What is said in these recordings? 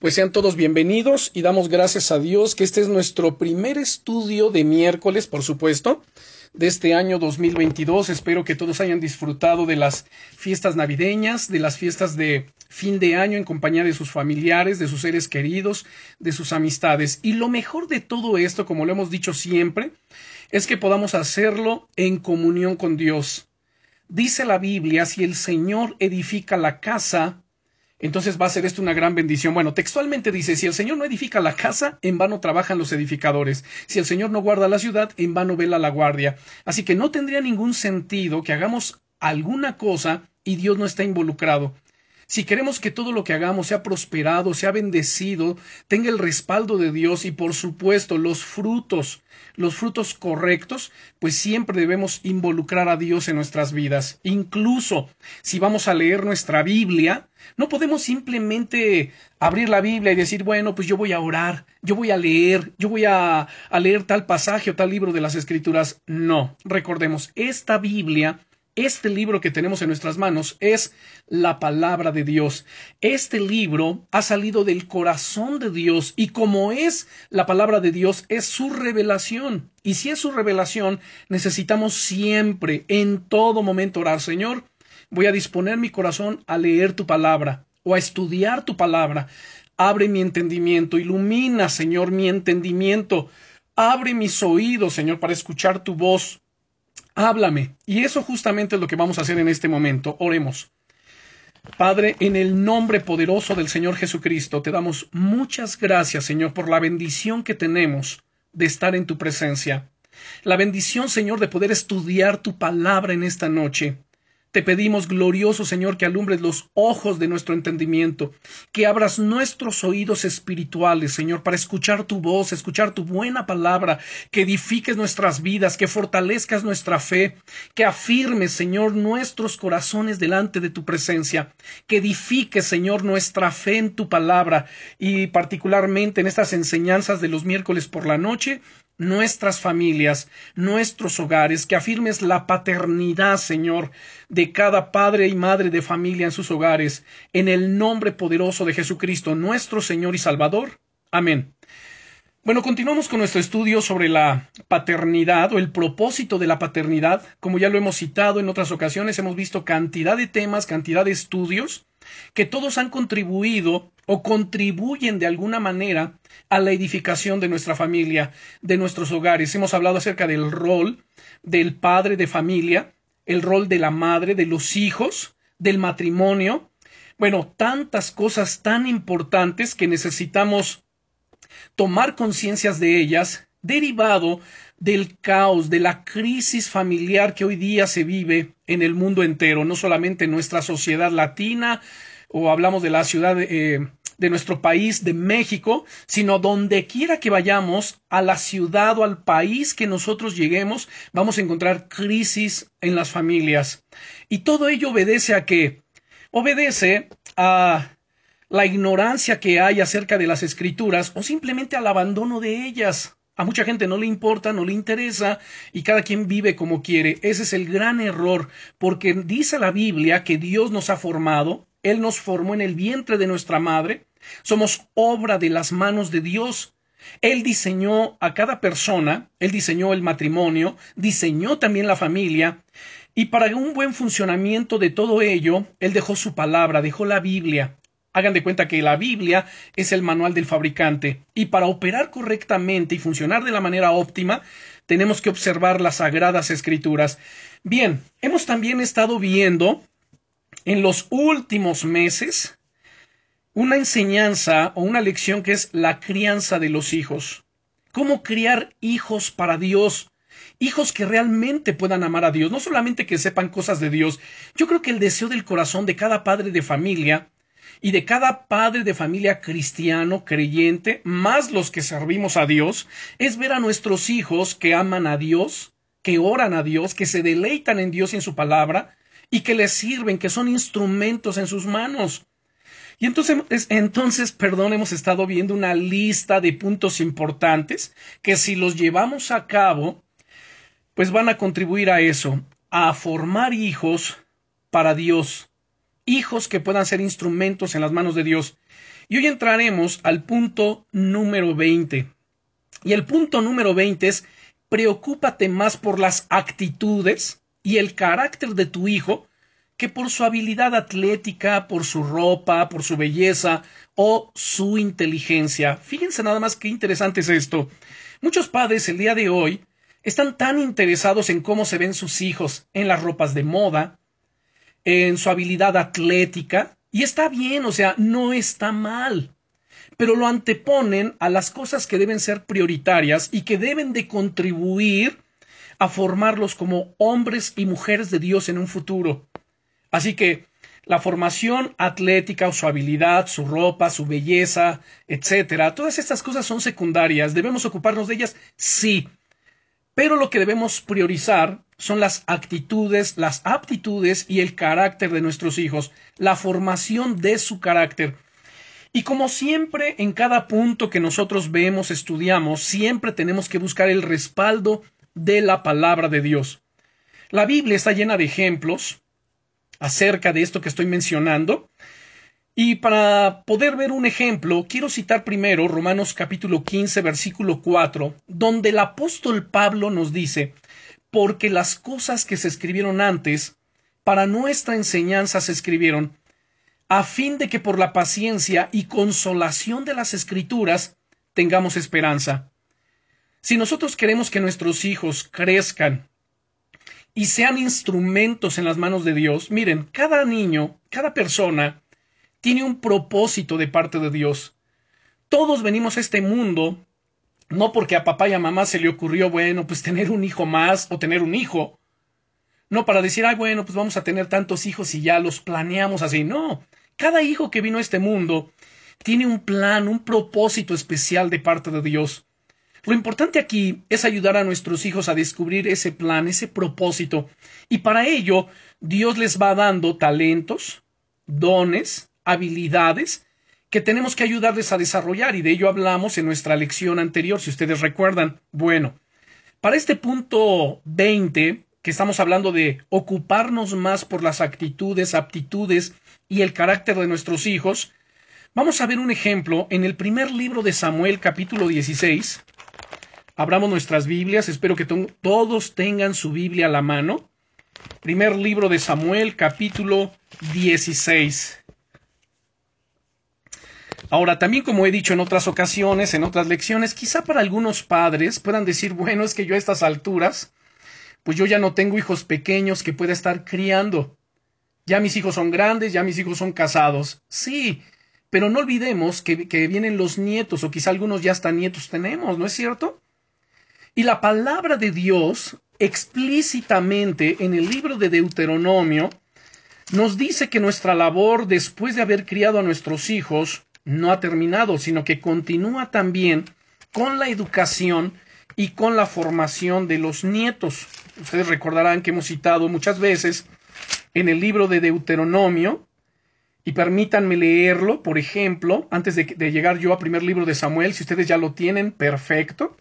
Pues sean todos bienvenidos y damos gracias a Dios que este es nuestro primer estudio de miércoles, por supuesto, de este año 2022. Espero que todos hayan disfrutado de las fiestas navideñas, de las fiestas de fin de año en compañía de sus familiares, de sus seres queridos, de sus amistades. Y lo mejor de todo esto, como lo hemos dicho siempre, es que podamos hacerlo en comunión con Dios. Dice la Biblia, si el Señor edifica la casa, entonces va a ser esto una gran bendición. Bueno, textualmente dice, si el Señor no edifica la casa, en vano trabajan los edificadores. Si el Señor no guarda la ciudad, en vano vela la guardia. Así que no tendría ningún sentido que hagamos alguna cosa y Dios no está involucrado. Si queremos que todo lo que hagamos sea prosperado, sea bendecido, tenga el respaldo de Dios y por supuesto los frutos, los frutos correctos, pues siempre debemos involucrar a Dios en nuestras vidas. Incluso si vamos a leer nuestra Biblia, no podemos simplemente abrir la Biblia y decir, bueno, pues yo voy a orar, yo voy a leer, yo voy a, leer tal pasaje o tal libro de las Escrituras. No, recordemos, esta Biblia este libro que tenemos en nuestras manos es la palabra de Dios. Este libro ha salido del corazón de Dios y como es la palabra de Dios, es su revelación. Y si es su revelación, necesitamos siempre, en todo momento orar, Señor, voy a disponer mi corazón a leer tu palabra o a estudiar tu palabra. Abre mi entendimiento, ilumina, Señor, mi entendimiento. Abre mis oídos, Señor, para escuchar tu voz háblame. Y eso justamente es lo que vamos a hacer en este momento. Oremos. Padre, en el nombre poderoso del Señor Jesucristo, te damos muchas gracias, Señor, por la bendición que tenemos de estar en tu presencia. La bendición, Señor, de poder estudiar tu palabra en esta noche. Te pedimos, glorioso Señor, que alumbres los ojos de nuestro entendimiento, que abras nuestros oídos espirituales, Señor, para escuchar tu voz, escuchar tu buena palabra, que edifiques nuestras vidas, que fortalezcas nuestra fe, que afirmes, Señor, nuestros corazones delante de tu presencia, que edifiques, Señor, nuestra fe en tu palabra y particularmente en estas enseñanzas de los miércoles por la noche, nuestras familias, nuestros hogares, que afirmes la paternidad, Señor, de cada padre y madre de familia en sus hogares, en el nombre poderoso de Jesucristo, nuestro Señor y Salvador. Amén. Bueno, continuamos con nuestro estudio sobre la paternidad o el propósito de la paternidad. Como ya lo hemos citado en otras ocasiones, hemos visto cantidad de temas, cantidad de estudios que todos han contribuido o contribuyen de alguna manera a la edificación de nuestra familia, de nuestros hogares. Hemos hablado acerca del rol del padre de familia, el rol de la madre, de los hijos, del matrimonio. Bueno, tantas cosas tan importantes que necesitamos tomar conciencias de ellas, derivado del caos, de la crisis familiar que hoy día se vive en el mundo entero, no solamente en nuestra sociedad latina, o hablamos de la ciudad eh, de nuestro país, de México, sino donde quiera que vayamos, a la ciudad o al país que nosotros lleguemos, vamos a encontrar crisis en las familias. Y todo ello obedece a qué? Obedece a la ignorancia que hay acerca de las escrituras o simplemente al abandono de ellas. A mucha gente no le importa, no le interesa y cada quien vive como quiere. Ese es el gran error, porque dice la Biblia que Dios nos ha formado, Él nos formó en el vientre de nuestra madre, somos obra de las manos de Dios. Él diseñó a cada persona, Él diseñó el matrimonio, diseñó también la familia, y para un buen funcionamiento de todo ello, Él dejó su palabra, dejó la Biblia. Hagan de cuenta que la Biblia es el manual del fabricante y para operar correctamente y funcionar de la manera óptima tenemos que observar las sagradas escrituras. Bien, hemos también estado viendo en los últimos meses una enseñanza o una lección que es la crianza de los hijos. Cómo criar hijos para Dios, hijos que realmente puedan amar a Dios, no solamente que sepan cosas de Dios. Yo creo que el deseo del corazón de cada padre de familia y de cada padre de familia cristiano, creyente, más los que servimos a Dios, es ver a nuestros hijos que aman a Dios, que oran a Dios, que se deleitan en Dios y en su palabra, y que les sirven, que son instrumentos en sus manos. Y entonces, entonces, perdón, hemos estado viendo una lista de puntos importantes que si los llevamos a cabo, pues van a contribuir a eso, a formar hijos para Dios, hijos que puedan ser instrumentos en las manos de Dios. Y hoy entraremos al punto número 20. Y el punto número 20 es preocúpate más por las actitudes y el carácter de tu hijo que por su habilidad atlética, por su ropa, por su belleza o su inteligencia. Fíjense nada más qué interesante es esto. Muchos padres el día de hoy están tan interesados en cómo se ven sus hijos, en las ropas de moda, en su habilidad atlética, y está bien, o sea, no está mal, pero lo anteponen a las cosas que deben ser prioritarias y que deben de contribuir a formarlos como hombres y mujeres de Dios en un futuro. Así que la formación atlética o su habilidad, su ropa, su belleza, etcétera, todas estas cosas son secundarias. ¿Debemos ocuparnos de ellas? Sí. Pero lo que debemos priorizar son las actitudes, las aptitudes y el carácter de nuestros hijos, la formación de su carácter. Y como siempre, en cada punto que nosotros vemos, estudiamos, siempre tenemos que buscar el respaldo de la palabra de Dios. La Biblia está llena de ejemplos acerca de esto que estoy mencionando. Y para poder ver un ejemplo, quiero citar primero Romanos capítulo 15, versículo 4, donde el apóstol Pablo nos dice, porque las cosas que se escribieron antes, para nuestra enseñanza se escribieron, a fin de que por la paciencia y consolación de las escrituras tengamos esperanza. Si nosotros queremos que nuestros hijos crezcan y sean instrumentos en las manos de Dios. Miren, cada niño, cada persona tiene un propósito de parte de Dios. Todos venimos a este mundo no porque a papá y a mamá se le ocurrió, bueno, pues tener un hijo más o tener un hijo. No para decir, ay, bueno, pues vamos a tener tantos hijos y ya los planeamos así. No, cada hijo que vino a este mundo tiene un plan, un propósito especial de parte de Dios. Lo importante aquí es ayudar a nuestros hijos a descubrir ese plan, ese propósito, y para ello Dios les va dando talentos, dones, habilidades, que tenemos que ayudarles a desarrollar, y de ello hablamos en nuestra lección anterior, si ustedes recuerdan. Bueno, para este punto 20, que estamos hablando de ocuparnos más por las actitudes, aptitudes y el carácter de nuestros hijos, vamos a ver un ejemplo en el primer libro de Samuel capítulo 16, Abramos nuestras Biblias, espero que todos tengan su Biblia a la mano. Primer libro de Samuel, capítulo 16. Ahora, también como he dicho en otras ocasiones, en otras lecciones, quizá para algunos padres puedan decir, bueno, es que yo a estas alturas, pues yo ya no tengo hijos pequeños que pueda estar criando. Ya mis hijos son grandes, ya mis hijos son casados. Sí, pero no olvidemos que, que vienen los nietos, o quizá algunos ya hasta nietos tenemos, ¿no es cierto? Y la palabra de Dios explícitamente en el libro de Deuteronomio nos dice que nuestra labor después de haber criado a nuestros hijos no ha terminado, sino que continúa también con la educación y con la formación de los nietos. Ustedes recordarán que hemos citado muchas veces en el libro de Deuteronomio, y permítanme leerlo, por ejemplo, antes de, llegar yo a primer libro de Samuel, si ustedes ya lo tienen, perfecto.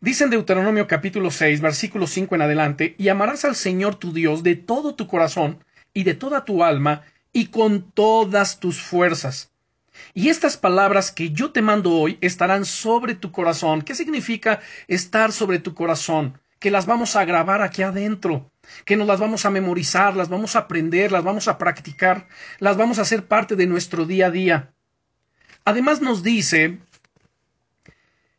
Dice en Deuteronomio capítulo 6, versículo 5 en adelante, y amarás al Señor tu Dios de todo tu corazón y de toda tu alma y con todas tus fuerzas. Y estas palabras que yo te mando hoy estarán sobre tu corazón. ¿Qué significa estar sobre tu corazón? Que las vamos a grabar aquí adentro, que nos las vamos a memorizar, las vamos a aprender, las vamos a practicar, las vamos a hacer parte de nuestro día a día. Además nos dice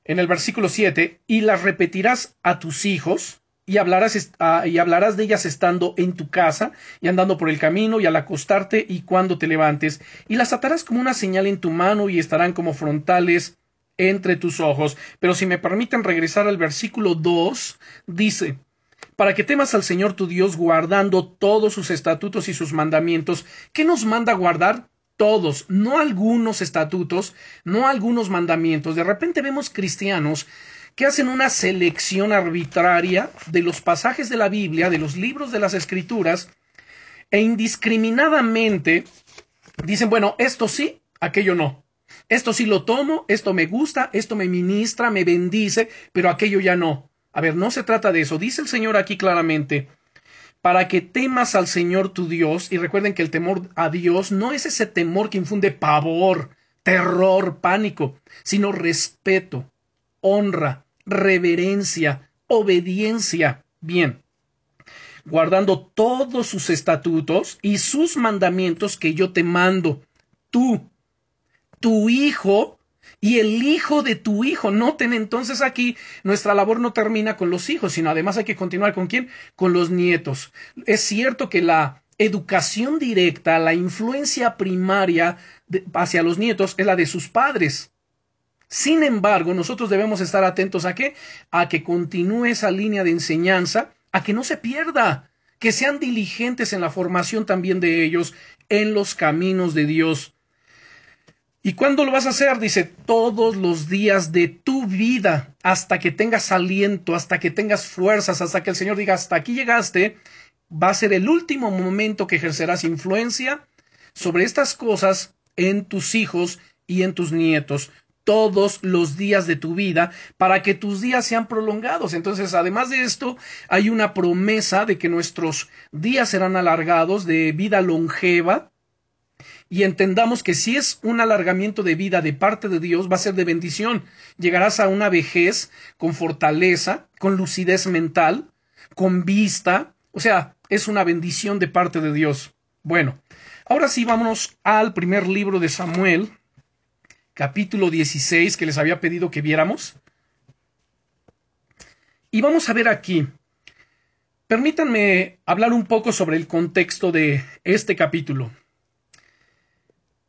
en el versículo 7, y las repetirás a tus hijos, y hablarás, y hablarás de ellas estando en tu casa, y andando por el camino, y al acostarte, y cuando te levantes, y las atarás como una señal en tu mano, y estarán como frontales entre tus ojos. Pero si me permiten regresar al versículo 2, dice, para que temas al Señor tu Dios guardando todos sus estatutos y sus mandamientos. ¿Qué nos manda guardar? todos, no algunos estatutos, no algunos mandamientos. De repente vemos cristianos que hacen una selección arbitraria de los pasajes de la Biblia, de los libros de las Escrituras, e indiscriminadamente dicen, bueno, esto sí, aquello no. Esto sí lo tomo, esto me gusta, esto me ministra, me bendice, pero aquello ya no. A ver, no se trata de eso. Dice el Señor aquí claramente, para que temas al Señor tu Dios, y recuerden que el temor a Dios no es ese temor que infunde pavor, terror, pánico, sino respeto, honra, reverencia, obediencia. Bien, guardando todos sus estatutos y sus mandamientos que yo te mando. Tú, tu hijo y el hijo de tu hijo. Noten entonces aquí, nuestra labor no termina con los hijos, sino además hay que continuar con quién? Con los nietos. Es cierto que la educación directa, la influencia primaria hacia los nietos es la de sus padres. Sin embargo, nosotros debemos estar atentos a qué? A que continúe esa línea de enseñanza, a que no se pierda, que sean diligentes en la formación también de ellos en los caminos de Dios. ¿Y cuándo lo vas a hacer? Dice, todos los días de tu vida, hasta que tengas aliento, hasta que tengas fuerzas, hasta que el Señor diga, hasta aquí llegaste, va a ser el último momento que ejercerás influencia sobre estas cosas en tus hijos y en tus nietos todos los días de tu vida para que tus días sean prolongados. Entonces, además de esto, hay una promesa de que nuestros días serán alargados de vida longeva, y entendamos que si es un alargamiento de vida de parte de Dios, va a ser de bendición. Llegarás a una vejez con fortaleza, con lucidez mental, con vista. O sea, es una bendición de parte de Dios. Bueno, ahora sí vámonos al primer libro de Samuel, capítulo 16, que les había pedido que viéramos. Y vamos a ver aquí. Permítanme hablar un poco sobre el contexto de este capítulo.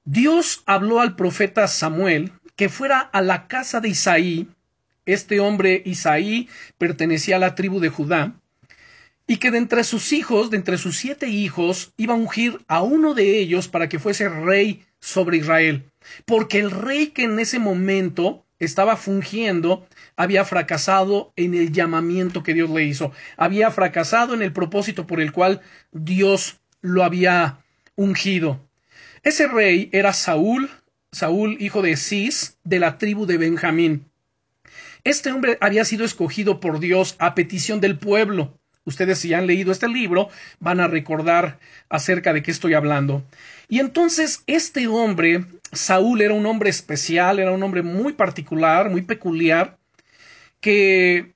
Dios habló al profeta Samuel que fuera a la casa de Isaí, este hombre Isaí pertenecía a la tribu de Judá, y que de entre sus hijos, de entre sus siete hijos, iba a ungir a uno de ellos para que fuese rey sobre Israel, porque el rey que en ese momento estaba fungiendo había fracasado en el llamamiento que Dios le hizo, había fracasado en el propósito por el cual Dios lo había ungido. Ese rey era Saúl, Saúl, hijo de Cis, de la tribu de Benjamín. Este hombre había sido escogido por Dios a petición del pueblo. Ustedes si han leído este libro van a recordar acerca de qué estoy hablando. Y entonces este hombre, Saúl, era un hombre especial, era un hombre muy particular, muy peculiar, que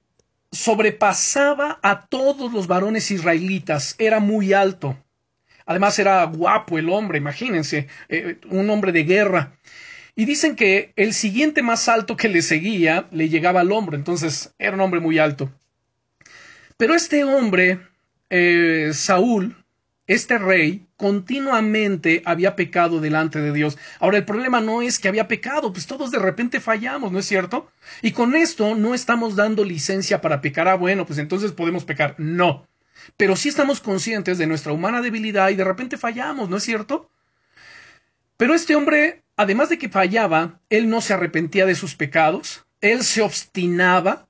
sobrepasaba a todos los varones israelitas, era muy alto. Además era guapo el hombre, imagínense, eh, un hombre de guerra. Y dicen que el siguiente más alto que le seguía le llegaba al hombro, entonces era un hombre muy alto. Pero este hombre, eh, Saúl, este rey, continuamente había pecado delante de Dios. Ahora, el problema no es que había pecado, pues todos de repente fallamos, ¿no es cierto? Y con esto no estamos dando licencia para pecar. Ah, bueno, pues entonces podemos pecar. No pero sí estamos conscientes de nuestra humana debilidad y de repente fallamos, ¿no es cierto? Pero este hombre, además de que fallaba, él no se arrepentía de sus pecados, él se obstinaba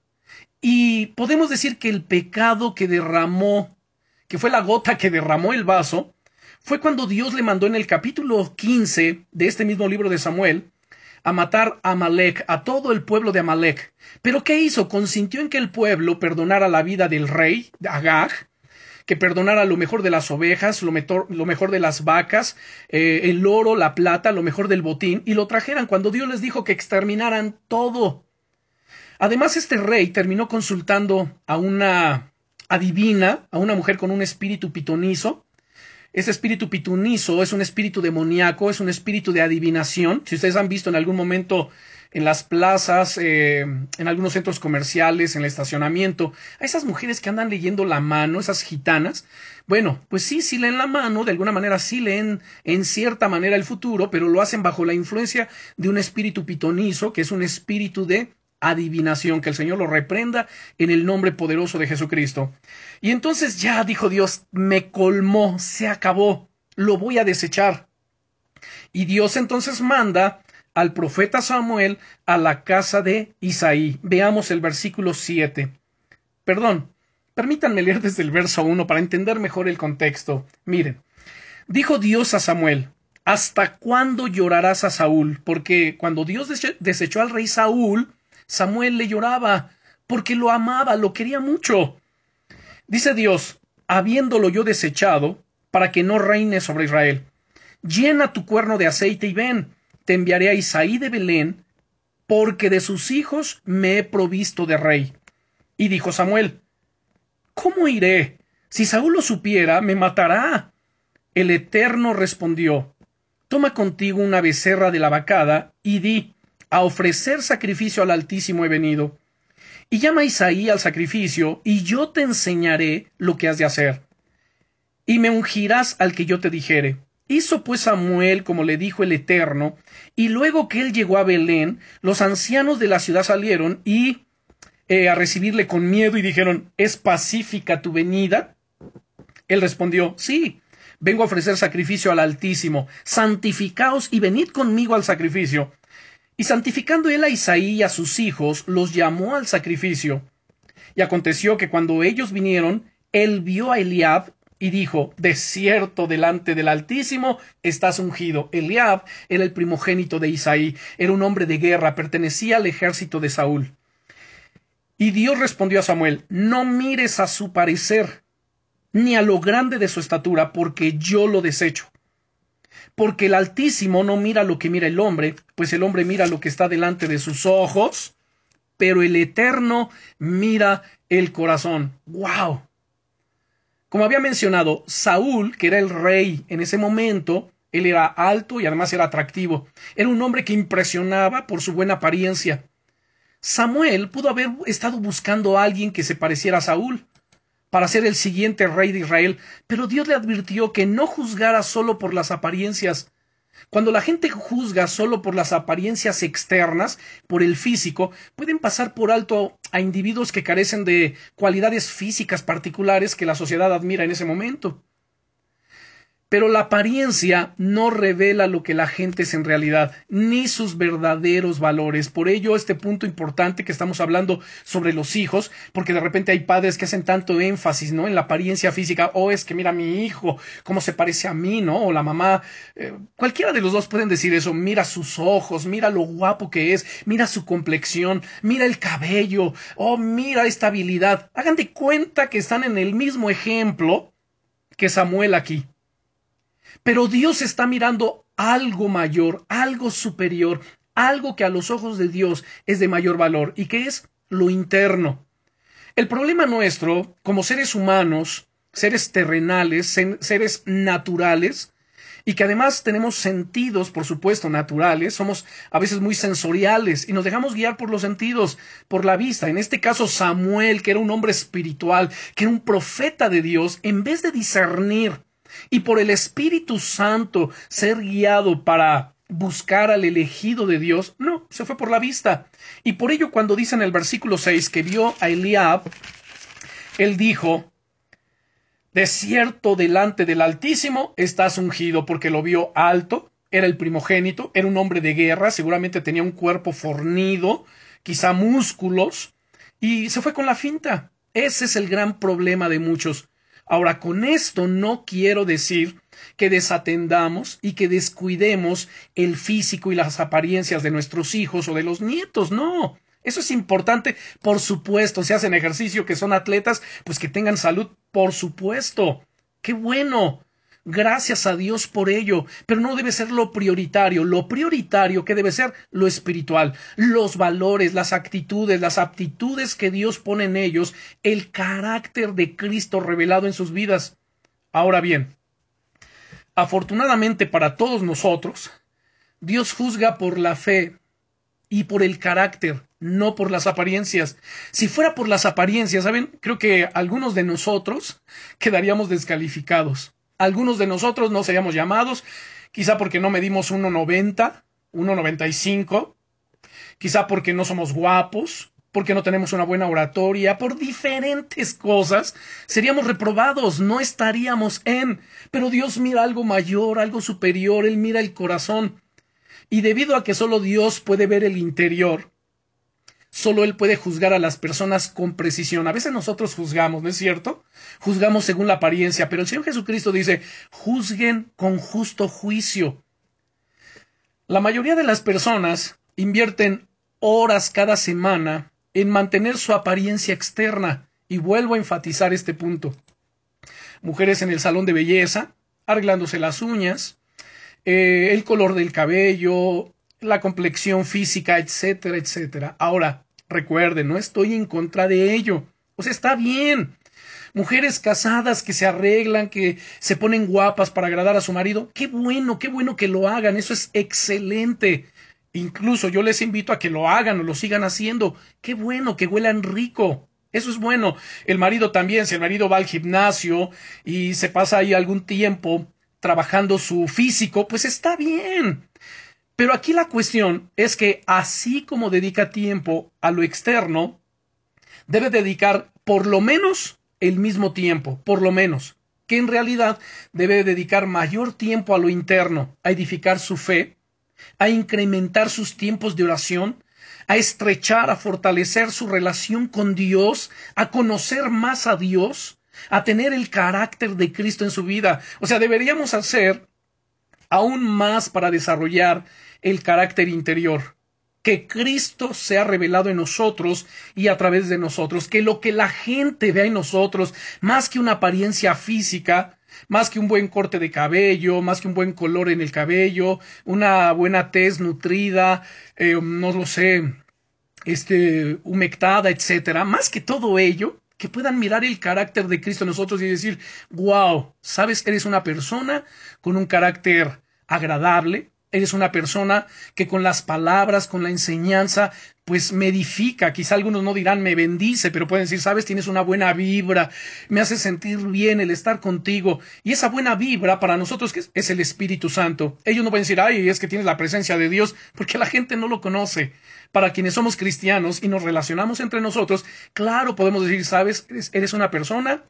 y podemos decir que el pecado que derramó, que fue la gota que derramó el vaso, fue cuando Dios le mandó en el capítulo 15 de este mismo libro de Samuel a matar a Amalek, a todo el pueblo de Amalek. Pero ¿qué hizo? Consintió en que el pueblo perdonara la vida del rey, Agag, que perdonara lo mejor de las ovejas, lo, mejor de las vacas, eh, el oro, la plata, lo mejor del botín, y lo trajeran cuando Dios les dijo que exterminaran todo. Además, este rey terminó consultando a una adivina, a una mujer con un espíritu pitonizo. Ese espíritu pitonizo es un espíritu demoníaco, es un espíritu de adivinación. Si ustedes han visto en algún momento en las plazas, eh, en algunos centros comerciales, en el estacionamiento, a esas mujeres que andan leyendo la mano, esas gitanas, bueno, pues sí, sí leen la mano, de alguna manera sí leen en cierta manera el futuro, pero lo hacen bajo la influencia de un espíritu pitonizo, que es un espíritu de adivinación, que el Señor lo reprenda en el nombre poderoso de Jesucristo. Y entonces ya dijo Dios, me colmó, se acabó, lo voy a desechar. Y Dios entonces manda al profeta Samuel a la casa de Isaí. Veamos el versículo 7. Perdón, permítanme leer desde el verso 1 para entender mejor el contexto. Miren, dijo Dios a Samuel, ¿hasta cuándo llorarás a Saúl? Porque cuando Dios desechó al rey Saúl, Samuel le lloraba, porque lo amaba, lo quería mucho. Dice Dios, habiéndolo yo desechado, para que no reine sobre Israel. Llena tu cuerno de aceite y ven te enviaré a Isaí de Belén, porque de sus hijos me he provisto de rey. Y dijo Samuel, ¿Cómo iré? Si Saúl lo supiera, me matará. El Eterno respondió, Toma contigo una becerra de la vacada, y di, a ofrecer sacrificio al Altísimo he venido. Y llama a Isaí al sacrificio, y yo te enseñaré lo que has de hacer. Y me ungirás al que yo te dijere. Hizo pues Samuel como le dijo el Eterno, y luego que él llegó a Belén, los ancianos de la ciudad salieron y eh, a recibirle con miedo y dijeron, ¿es pacífica tu venida? Él respondió, sí, vengo a ofrecer sacrificio al Altísimo, santificaos y venid conmigo al sacrificio. Y santificando él a Isaí y a sus hijos, los llamó al sacrificio. Y aconteció que cuando ellos vinieron, él vio a Eliab y dijo, De cierto delante del Altísimo estás ungido. Eliab era el primogénito de Isaí, era un hombre de guerra, pertenecía al ejército de Saúl. Y Dios respondió a Samuel, No mires a su parecer, ni a lo grande de su estatura, porque yo lo desecho porque el Altísimo no mira lo que mira el hombre, pues el hombre mira lo que está delante de sus ojos, pero el Eterno mira el corazón. ¡Wow! Como había mencionado, Saúl, que era el rey en ese momento, él era alto y además era atractivo. Era un hombre que impresionaba por su buena apariencia. Samuel pudo haber estado buscando a alguien que se pareciera a Saúl, para ser el siguiente rey de Israel, pero Dios le advirtió que no juzgara solo por las apariencias. Cuando la gente juzga solo por las apariencias externas, por el físico, pueden pasar por alto a individuos que carecen de cualidades físicas particulares que la sociedad admira en ese momento. Pero la apariencia no revela lo que la gente es en realidad, ni sus verdaderos valores. Por ello, este punto importante que estamos hablando sobre los hijos, porque de repente hay padres que hacen tanto énfasis, ¿no? En la apariencia física, o oh, es que mira mi hijo, cómo se parece a mí, ¿no? O la mamá, eh, cualquiera de los dos pueden decir eso, mira sus ojos, mira lo guapo que es, mira su complexión, mira el cabello, oh, mira esta habilidad. Hagan de cuenta que están en el mismo ejemplo que Samuel aquí. Pero Dios está mirando algo mayor, algo superior, algo que a los ojos de Dios es de mayor valor y que es lo interno. El problema nuestro, como seres humanos, seres terrenales, seres naturales, y que además tenemos sentidos, por supuesto, naturales, somos a veces muy sensoriales y nos dejamos guiar por los sentidos, por la vista. En este caso, Samuel, que era un hombre espiritual, que era un profeta de Dios, en vez de discernir y por el Espíritu Santo ser guiado para buscar al elegido de Dios, no, se fue por la vista. Y por ello cuando dice en el versículo 6 que vio a Eliab, él dijo, de cierto delante del Altísimo estás ungido porque lo vio alto, era el primogénito, era un hombre de guerra, seguramente tenía un cuerpo fornido, quizá músculos, y se fue con la finta. Ese es el gran problema de muchos. Ahora, con esto no quiero decir que desatendamos y que descuidemos el físico y las apariencias de nuestros hijos o de los nietos, no. Eso es importante, por supuesto, si hacen ejercicio, que son atletas, pues que tengan salud, por supuesto. Qué bueno. Gracias a Dios por ello, pero no debe ser lo prioritario. Lo prioritario que debe ser lo espiritual, los valores, las actitudes, las aptitudes que Dios pone en ellos, el carácter de Cristo revelado en sus vidas. Ahora bien, afortunadamente para todos nosotros, Dios juzga por la fe y por el carácter, no por las apariencias. Si fuera por las apariencias, ¿saben? Creo que algunos de nosotros quedaríamos descalificados. Algunos de nosotros no seríamos llamados, quizá porque no medimos 1,90, 1,95, quizá porque no somos guapos, porque no tenemos una buena oratoria, por diferentes cosas, seríamos reprobados, no estaríamos en. Pero Dios mira algo mayor, algo superior, Él mira el corazón. Y debido a que solo Dios puede ver el interior, Solo Él puede juzgar a las personas con precisión. A veces nosotros juzgamos, ¿no es cierto? Juzgamos según la apariencia, pero el Señor Jesucristo dice, juzguen con justo juicio. La mayoría de las personas invierten horas cada semana en mantener su apariencia externa, y vuelvo a enfatizar este punto. Mujeres en el salón de belleza, arreglándose las uñas, eh, el color del cabello, la complexión física, etcétera, etcétera. Ahora, recuerden, no estoy en contra de ello. O sea, está bien. Mujeres casadas que se arreglan, que se ponen guapas para agradar a su marido. Qué bueno, qué bueno que lo hagan. Eso es excelente. Incluso yo les invito a que lo hagan o lo sigan haciendo. Qué bueno, que huelan rico. Eso es bueno. El marido también, si el marido va al gimnasio y se pasa ahí algún tiempo trabajando su físico, pues está bien. Pero aquí la cuestión es que así como dedica tiempo a lo externo, debe dedicar por lo menos el mismo tiempo, por lo menos, que en realidad debe dedicar mayor tiempo a lo interno, a edificar su fe, a incrementar sus tiempos de oración, a estrechar, a fortalecer su relación con Dios, a conocer más a Dios, a tener el carácter de Cristo en su vida. O sea, deberíamos hacer aún más para desarrollar el carácter interior. Que Cristo sea revelado en nosotros y a través de nosotros, que lo que la gente vea en nosotros, más que una apariencia física, más que un buen corte de cabello, más que un buen color en el cabello, una buena tez nutrida, eh, no lo sé, este, humectada, etcétera, más que todo ello, que puedan mirar el carácter de Cristo en nosotros y decir, wow, sabes, eres una persona con un carácter agradable, Eres una persona que con las palabras, con la enseñanza, pues me edifica. Quizá algunos no dirán me bendice, pero pueden decir, sabes, tienes una buena vibra, me hace sentir bien el estar contigo. Y esa buena vibra para nosotros es el Espíritu Santo. Ellos no pueden decir, ay, es que tienes la presencia de Dios, porque la gente no lo conoce. Para quienes somos cristianos y nos relacionamos entre nosotros, claro, podemos decir, sabes, eres, una persona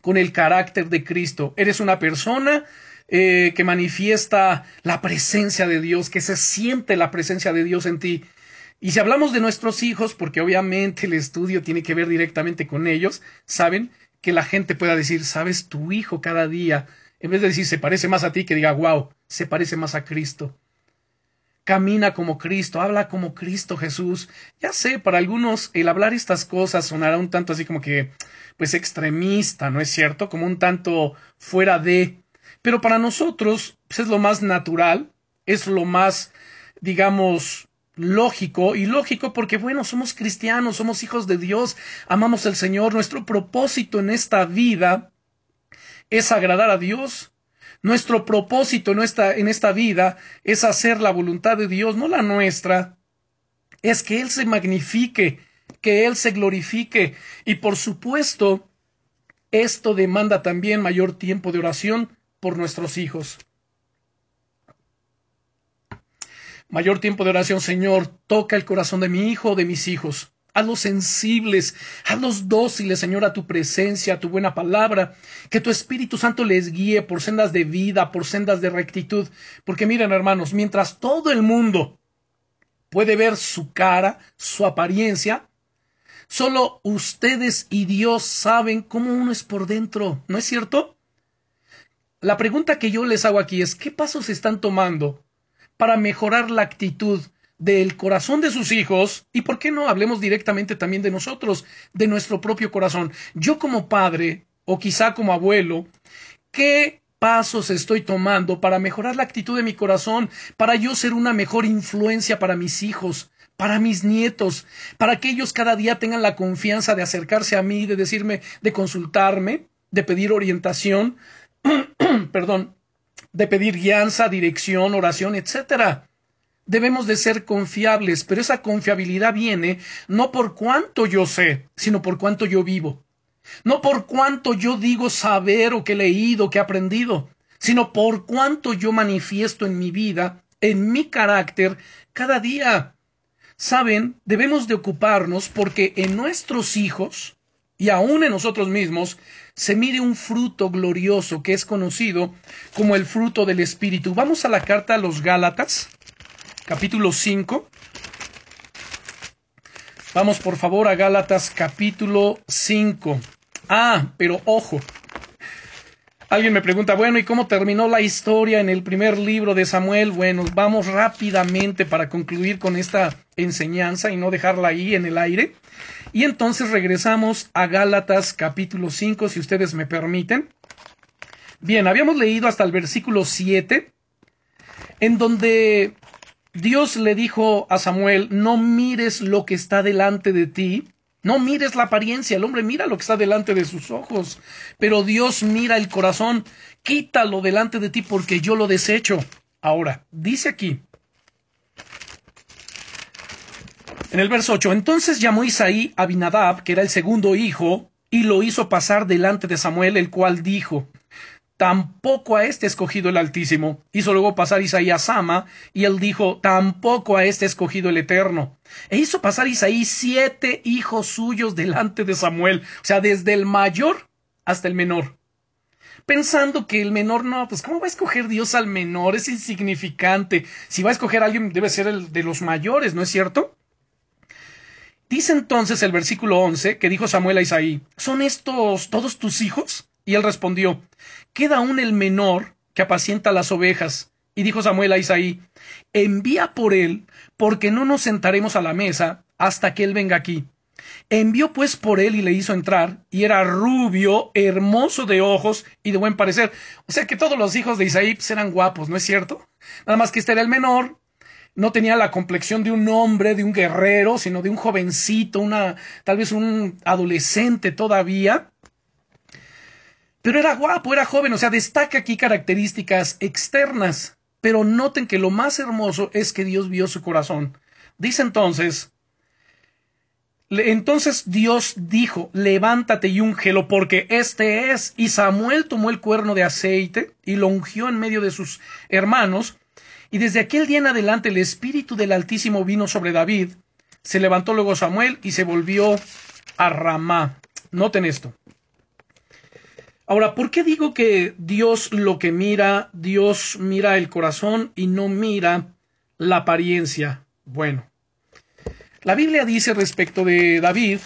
con el carácter de Cristo. Eres una persona eh, que manifiesta la presencia de Dios, que se siente la presencia de Dios en ti. Y si hablamos de nuestros hijos, porque obviamente el estudio tiene que ver directamente con ellos, saben que la gente pueda decir, sabes, tu hijo cada día, en vez de decir se parece más a ti, que diga, wow, se parece más a Cristo. Camina como Cristo, habla como Cristo Jesús. Ya sé, para algunos el hablar estas cosas sonará un tanto así como que, pues extremista, ¿no es cierto? Como un tanto fuera de, pero para nosotros pues, es lo más natural, es lo más, digamos, lógico y lógico porque bueno, somos cristianos, somos hijos de Dios, amamos al Señor, nuestro propósito en esta vida es agradar a Dios. Nuestro propósito en esta, en esta vida es hacer la voluntad de Dios, no la nuestra. Es que Él se magnifique, que Él se glorifique. Y por supuesto, esto demanda también mayor tiempo de oración, por nuestros hijos. Mayor tiempo de oración, Señor, toca el corazón de mi hijo o de mis hijos. Hazlos sensibles, hazlos dóciles, Señor, a tu presencia, a tu buena palabra, que tu Espíritu Santo les guíe por sendas de vida, por sendas de rectitud. Porque miren, hermanos, mientras todo el mundo puede ver su cara, su apariencia, solo ustedes y Dios saben cómo uno es por dentro, ¿no es cierto? La pregunta que yo les hago aquí es, ¿qué pasos están tomando para mejorar la actitud del corazón de sus hijos? Y por qué no hablemos directamente también de nosotros, de nuestro propio corazón. Yo como padre, o quizá como abuelo, ¿qué pasos estoy tomando para mejorar la actitud de mi corazón, para yo ser una mejor influencia para mis hijos, para mis nietos, para que ellos cada día tengan la confianza de acercarse a mí, de decirme, de consultarme, de pedir orientación, perdón, de pedir guianza, dirección, oración, etcétera. Debemos de ser confiables, pero esa confiabilidad viene no por cuánto yo sé, sino por cuánto yo vivo. No por cuánto yo digo saber o que he leído, que he aprendido, sino por cuánto yo manifiesto en mi vida, en mi carácter, cada día. Saben, debemos de ocuparnos porque en nuestros hijos y aún en nosotros mismos se mire un fruto glorioso que es conocido como el fruto del Espíritu. Vamos a la carta a los Gálatas, capítulo 5. Vamos por favor a Gálatas capítulo 5. Ah, pero ojo. Alguien me pregunta, bueno, ¿y cómo terminó la historia en el primer libro de Samuel? Bueno, vamos rápidamente para concluir con esta enseñanza y no dejarla ahí en el aire. Y entonces regresamos a Gálatas capítulo 5, si ustedes me permiten. Bien, habíamos leído hasta el versículo 7, en donde Dios le dijo a Samuel, no mires lo que está delante de ti, no mires la apariencia, el hombre mira lo que está delante de sus ojos, pero Dios mira el corazón, quítalo delante de ti porque yo lo desecho. Ahora, dice aquí, en el verso 8, entonces llamó Isaí a Abinadab, que era el segundo hijo, y lo hizo pasar delante de Samuel, el cual dijo, tampoco a este escogido el Altísimo. Hizo luego pasar Isaí a Sama, y él dijo, tampoco a este escogido el Eterno. E hizo pasar Isaí siete hijos suyos delante de Samuel, o sea, desde el mayor hasta el menor. Pensando que el menor no, pues ¿cómo va a escoger Dios al menor? Es insignificante. Si va a escoger alguien, debe ser el de los mayores, ¿no es cierto? Dice entonces el versículo 11 que dijo Samuel a Isaí, ¿son estos todos tus hijos? Y él respondió, queda aún el menor que apacienta las ovejas. Y dijo Samuel a Isaí, envía por él, porque no nos sentaremos a la mesa hasta que él venga aquí. Envió pues por él y le hizo entrar, y era rubio, hermoso de ojos y de buen parecer. O sea que todos los hijos de Isaí eran guapos, ¿no es cierto? Nada más que este era el menor, no tenía la complexión de un hombre, de un guerrero, sino de un jovencito, una, tal vez un adolescente todavía. Pero era guapo, era joven, o sea, destaca aquí características externas. Pero noten que lo más hermoso es que Dios vio su corazón. Dice entonces, entonces Dios dijo, levántate y úngelo, porque este es. Y Samuel tomó el cuerno de aceite y lo ungió en medio de sus hermanos. Y desde aquel día en adelante el Espíritu del Altísimo vino sobre David. Se levantó luego Samuel y se volvió a Ramá. Noten esto. Ahora, ¿por qué digo que Dios lo que mira, Dios mira el corazón y no mira la apariencia? Bueno, la Biblia dice respecto de David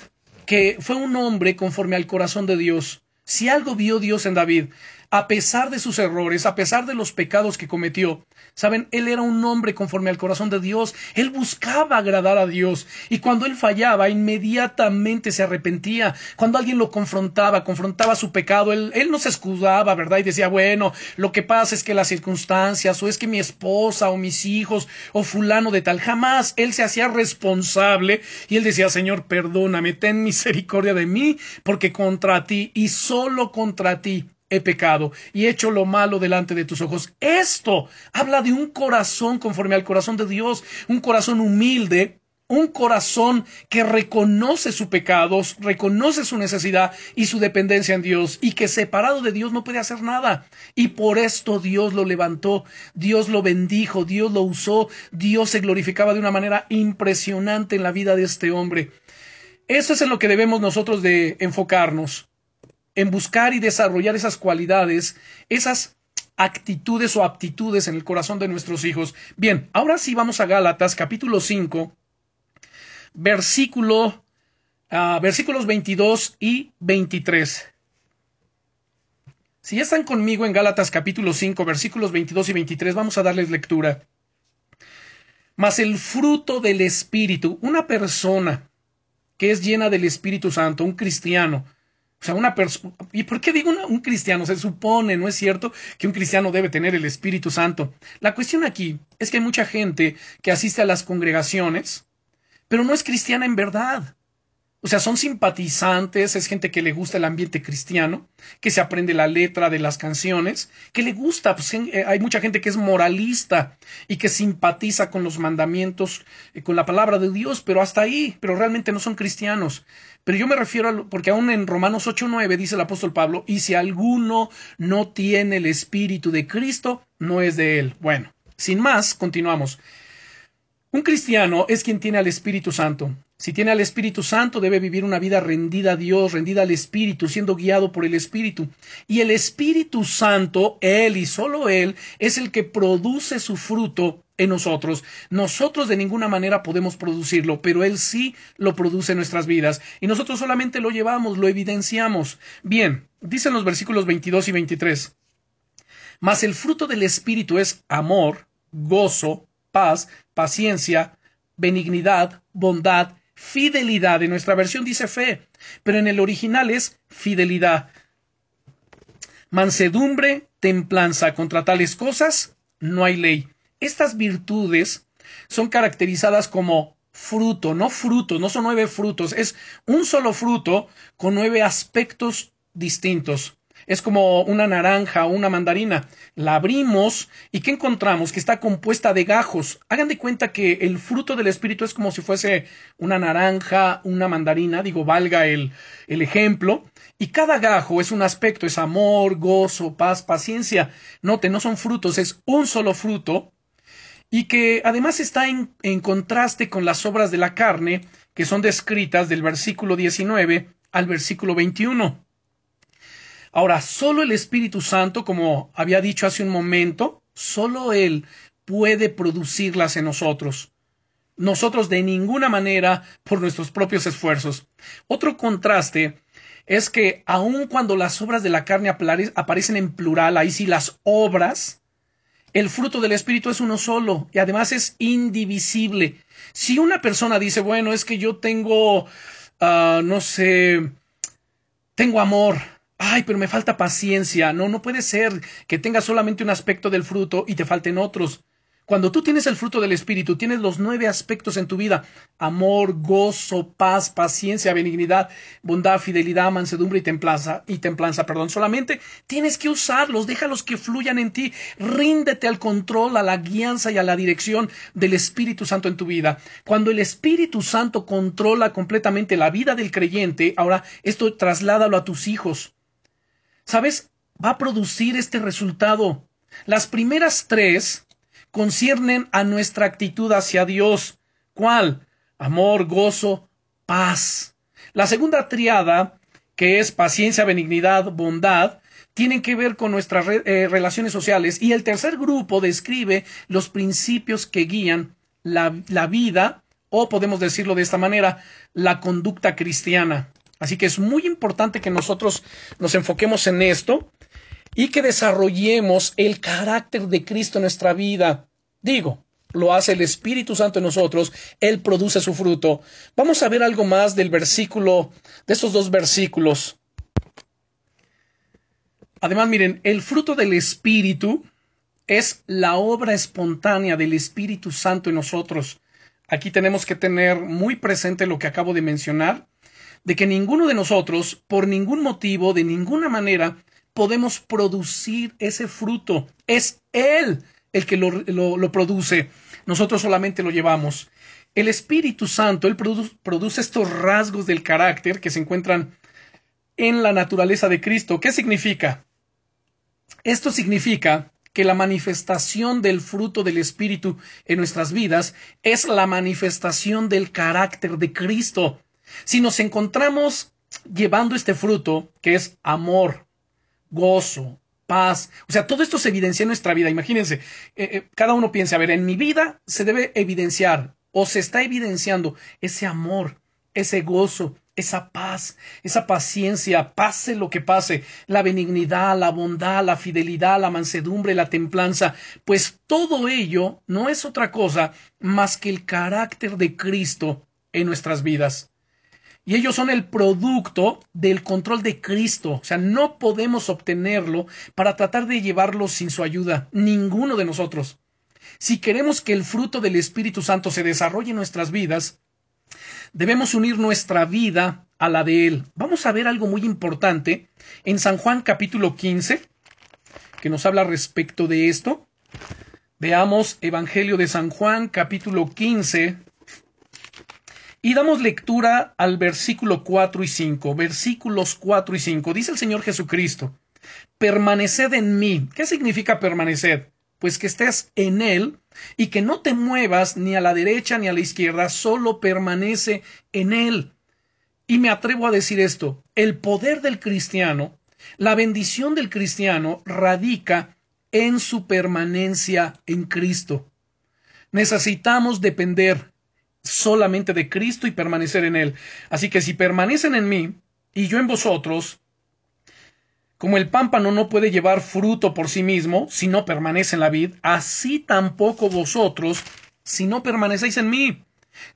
que fue un hombre conforme al corazón de Dios. Si algo vio Dios en David, a pesar de sus errores, a pesar de los pecados que cometió, saben, él era un hombre conforme al corazón de Dios, él buscaba agradar a Dios y cuando él fallaba, inmediatamente se arrepentía. Cuando alguien lo confrontaba, confrontaba su pecado, él, él no se escudaba, ¿verdad? Y decía, bueno, lo que pasa es que las circunstancias, o es que mi esposa, o mis hijos, o fulano de tal, jamás él se hacía responsable y él decía, Señor, perdóname, ten misericordia de mí, porque contra ti y solo contra ti he pecado y he hecho lo malo delante de tus ojos. Esto habla de un corazón conforme al corazón de Dios, un corazón humilde, un corazón que reconoce su pecado, reconoce su necesidad y su dependencia en Dios y que separado de Dios no puede hacer nada. Y por esto Dios lo levantó, Dios lo bendijo, Dios lo usó, Dios se glorificaba de una manera impresionante en la vida de este hombre. Eso es en lo que debemos nosotros de enfocarnos en buscar y desarrollar esas cualidades, esas actitudes o aptitudes en el corazón de nuestros hijos. Bien, ahora sí vamos a Gálatas capítulo 5, versículo, uh, versículos 22 y 23. Si ya están conmigo en Gálatas capítulo 5, versículos 22 y 23, vamos a darles lectura. Mas el fruto del Espíritu, una persona que es llena del Espíritu Santo, un cristiano, o sea, una persona. ¿Y por qué digo un cristiano? Se supone, ¿no es cierto? Que un cristiano debe tener el Espíritu Santo. La cuestión aquí es que hay mucha gente que asiste a las congregaciones, pero no es cristiana en verdad. O sea, son simpatizantes, es gente que le gusta el ambiente cristiano, que se aprende la letra de las canciones, que le gusta, pues, eh, hay mucha gente que es moralista y que simpatiza con los mandamientos, eh, con la palabra de Dios, pero hasta ahí, pero realmente no son cristianos. Pero yo me refiero a, porque aún en Romanos 8.9 dice el apóstol Pablo, y si alguno no tiene el Espíritu de Cristo, no es de él. Bueno, sin más, continuamos. Un cristiano es quien tiene al Espíritu Santo. Si tiene al Espíritu Santo, debe vivir una vida rendida a Dios, rendida al Espíritu, siendo guiado por el Espíritu. Y el Espíritu Santo, Él y solo Él, es el que produce su fruto en nosotros. Nosotros de ninguna manera podemos producirlo, pero Él sí lo produce en nuestras vidas. Y nosotros solamente lo llevamos, lo evidenciamos. Bien, dicen los versículos 22 y 23. Mas el fruto del Espíritu es amor, gozo, paz, paciencia, benignidad, bondad, fidelidad. En nuestra versión dice fe, pero en el original es fidelidad. Mansedumbre, templanza. Contra tales cosas no hay ley. Estas virtudes son caracterizadas como fruto, no frutos, no son nueve frutos, es un solo fruto con nueve aspectos distintos. Es como una naranja o una mandarina. La abrimos y ¿qué encontramos? Que está compuesta de gajos. Hagan de cuenta que el fruto del Espíritu es como si fuese una naranja, una mandarina, digo, valga el, el ejemplo. Y cada gajo es un aspecto, es amor, gozo, paz, paciencia. Note, no son frutos, es un solo fruto. Y que además está en, en contraste con las obras de la carne, que son descritas del versículo 19 al versículo 21. Ahora, solo el Espíritu Santo, como había dicho hace un momento, solo Él puede producirlas en nosotros. Nosotros de ninguna manera por nuestros propios esfuerzos. Otro contraste es que aun cuando las obras de la carne aparecen en plural, ahí sí las obras, el fruto del Espíritu es uno solo y además es indivisible. Si una persona dice, bueno, es que yo tengo, uh, no sé, tengo amor, Ay, pero me falta paciencia. No, no puede ser que tengas solamente un aspecto del fruto y te falten otros. Cuando tú tienes el fruto del Espíritu, tienes los nueve aspectos en tu vida. Amor, gozo, paz, paciencia, benignidad, bondad, fidelidad, mansedumbre y templanza, y templanza, perdón. Solamente tienes que usarlos, déjalos que fluyan en ti. Ríndete al control, a la guianza y a la dirección del Espíritu Santo en tu vida. Cuando el Espíritu Santo controla completamente la vida del creyente, ahora esto trasládalo a tus hijos. ¿Sabes? Va a producir este resultado. Las primeras tres conciernen a nuestra actitud hacia Dios. ¿Cuál? Amor, gozo, paz. La segunda triada, que es paciencia, benignidad, bondad, tienen que ver con nuestras eh, relaciones sociales. Y el tercer grupo describe los principios que guían la, la vida, o podemos decirlo de esta manera, la conducta cristiana. Así que es muy importante que nosotros nos enfoquemos en esto y que desarrollemos el carácter de Cristo en nuestra vida. Digo, lo hace el Espíritu Santo en nosotros, Él produce su fruto. Vamos a ver algo más del versículo, de estos dos versículos. Además, miren, el fruto del Espíritu es la obra espontánea del Espíritu Santo en nosotros. Aquí tenemos que tener muy presente lo que acabo de mencionar de que ninguno de nosotros, por ningún motivo, de ninguna manera, podemos producir ese fruto. Es Él el que lo, produce. Nosotros solamente lo llevamos. El Espíritu Santo, Él produce estos rasgos del carácter que se encuentran en la naturaleza de Cristo. ¿Qué significa? Esto significa que la manifestación del fruto del Espíritu en nuestras vidas es la manifestación del carácter de Cristo. Si nos encontramos llevando este fruto, que es amor, gozo, paz, o sea, todo esto se evidencia en nuestra vida. Imagínense, eh, eh, cada uno piensa, a ver, en mi vida se debe evidenciar o se está evidenciando ese amor, ese gozo, esa paz, esa paciencia, pase lo que pase, la benignidad, la bondad, la fidelidad, la mansedumbre, la templanza, pues todo ello no es otra cosa más que el carácter de Cristo en nuestras vidas. Y ellos son el producto del control de Cristo. O sea, no podemos obtenerlo para tratar de llevarlo sin su ayuda. Ninguno de nosotros. Si queremos que el fruto del Espíritu Santo se desarrolle en nuestras vidas, debemos unir nuestra vida a la de Él. Vamos a ver algo muy importante en San Juan capítulo 15, que nos habla respecto de esto. Veamos Evangelio de San Juan capítulo 15, y damos lectura al versículo 4 y 5. Versículos 4 y 5. Dice el Señor Jesucristo, permaneced en mí. ¿Qué significa permanecer? Pues que estés en Él y que no te muevas ni a la derecha ni a la izquierda, solo permanece en Él. Y me atrevo a decir esto, el poder del cristiano, la bendición del cristiano radica en su permanencia en Cristo. Necesitamos depender solamente de Cristo y permanecer en Él. Así que si permanecen en mí y yo en vosotros, como el pámpano no puede llevar fruto por sí mismo si no permanece en la vid, así tampoco vosotros si no permanecéis en mí.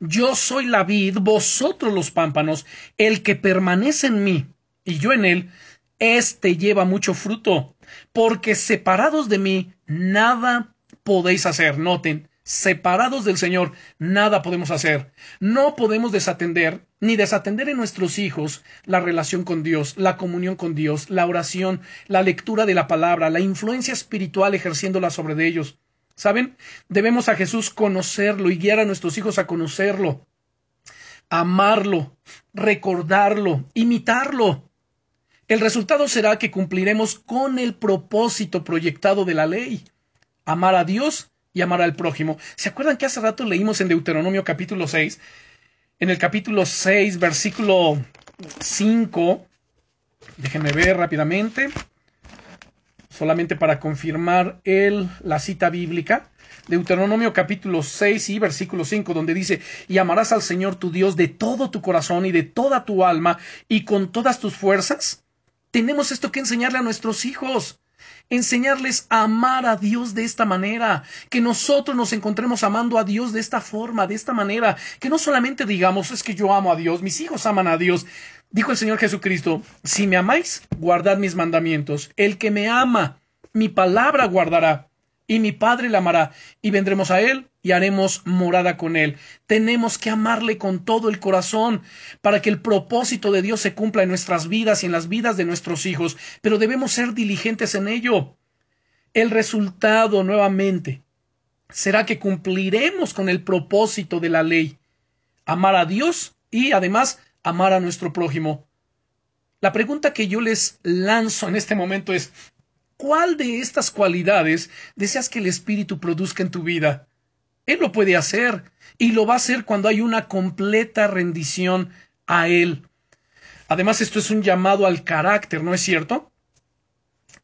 Yo soy la vid, vosotros los pámpanos, el que permanece en mí y yo en él, éste lleva mucho fruto, porque separados de mí nada podéis hacer. Noten, separados del Señor, nada podemos hacer. No podemos desatender ni desatender en nuestros hijos la relación con Dios, la comunión con Dios, la oración, la lectura de la palabra, la influencia espiritual ejerciéndola sobre ellos. ¿Saben? Debemos a Jesús conocerlo y guiar a nuestros hijos a conocerlo, amarlo, recordarlo, imitarlo. El resultado será que cumpliremos con el propósito proyectado de la ley, amar a Dios y amar al prójimo. ¿Se acuerdan que hace rato leímos en Deuteronomio capítulo 6? En el capítulo 6, versículo 5, déjenme ver rápidamente, solamente para confirmar el, la cita bíblica. Deuteronomio capítulo 6 y versículo 5, donde dice, y amarás al Señor tu Dios de todo tu corazón y de toda tu alma y con todas tus fuerzas. Tenemos esto que enseñarle a nuestros hijos enseñarles a amar a Dios de esta manera, que nosotros nos encontremos amando a Dios de esta forma, de esta manera, que no solamente digamos es que yo amo a Dios, mis hijos aman a Dios. Dijo el Señor Jesucristo, si me amáis, guardad mis mandamientos. El que me ama, mi palabra guardará y mi Padre le amará, y vendremos a Él y haremos morada con Él. Tenemos que amarle con todo el corazón para que el propósito de Dios se cumpla en nuestras vidas y en las vidas de nuestros hijos, pero debemos ser diligentes en ello. El resultado, nuevamente, será que cumpliremos con el propósito de la ley, amar a Dios y además amar a nuestro prójimo. La pregunta que yo les lanzo en este momento es ¿Cuál de estas cualidades deseas que el Espíritu produzca en tu vida? Él lo puede hacer y lo va a hacer cuando hay una completa rendición a Él. Además, esto es un llamado al carácter, ¿no es cierto?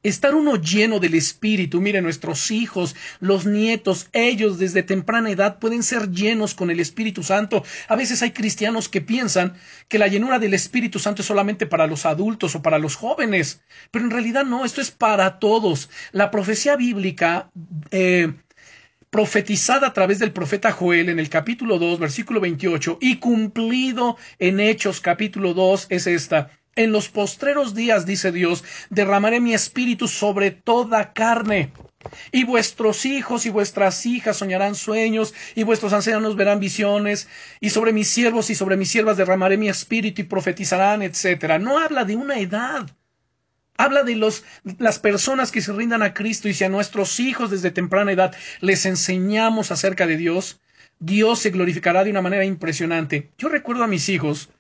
Estar uno lleno del Espíritu, mire, nuestros hijos, los nietos, ellos desde temprana edad pueden ser llenos con el Espíritu Santo. A veces hay cristianos que piensan que la llenura del Espíritu Santo es solamente para los adultos o para los jóvenes, pero en realidad no, esto es para todos. La profecía bíblica eh, profetizada a través del profeta Joel en el capítulo 2, versículo 28, y cumplido en Hechos capítulo 2 es esta. En los postreros días, dice Dios, derramaré mi espíritu sobre toda carne. Y vuestros hijos y vuestras hijas soñarán sueños, y vuestros ancianos verán visiones, y sobre mis siervos y sobre mis siervas derramaré mi espíritu y profetizarán, etc. No habla de una edad. Habla de los, las personas que se rindan a Cristo y si a nuestros hijos desde temprana edad les enseñamos acerca de Dios, Dios se glorificará de una manera impresionante. Yo recuerdo a mis hijos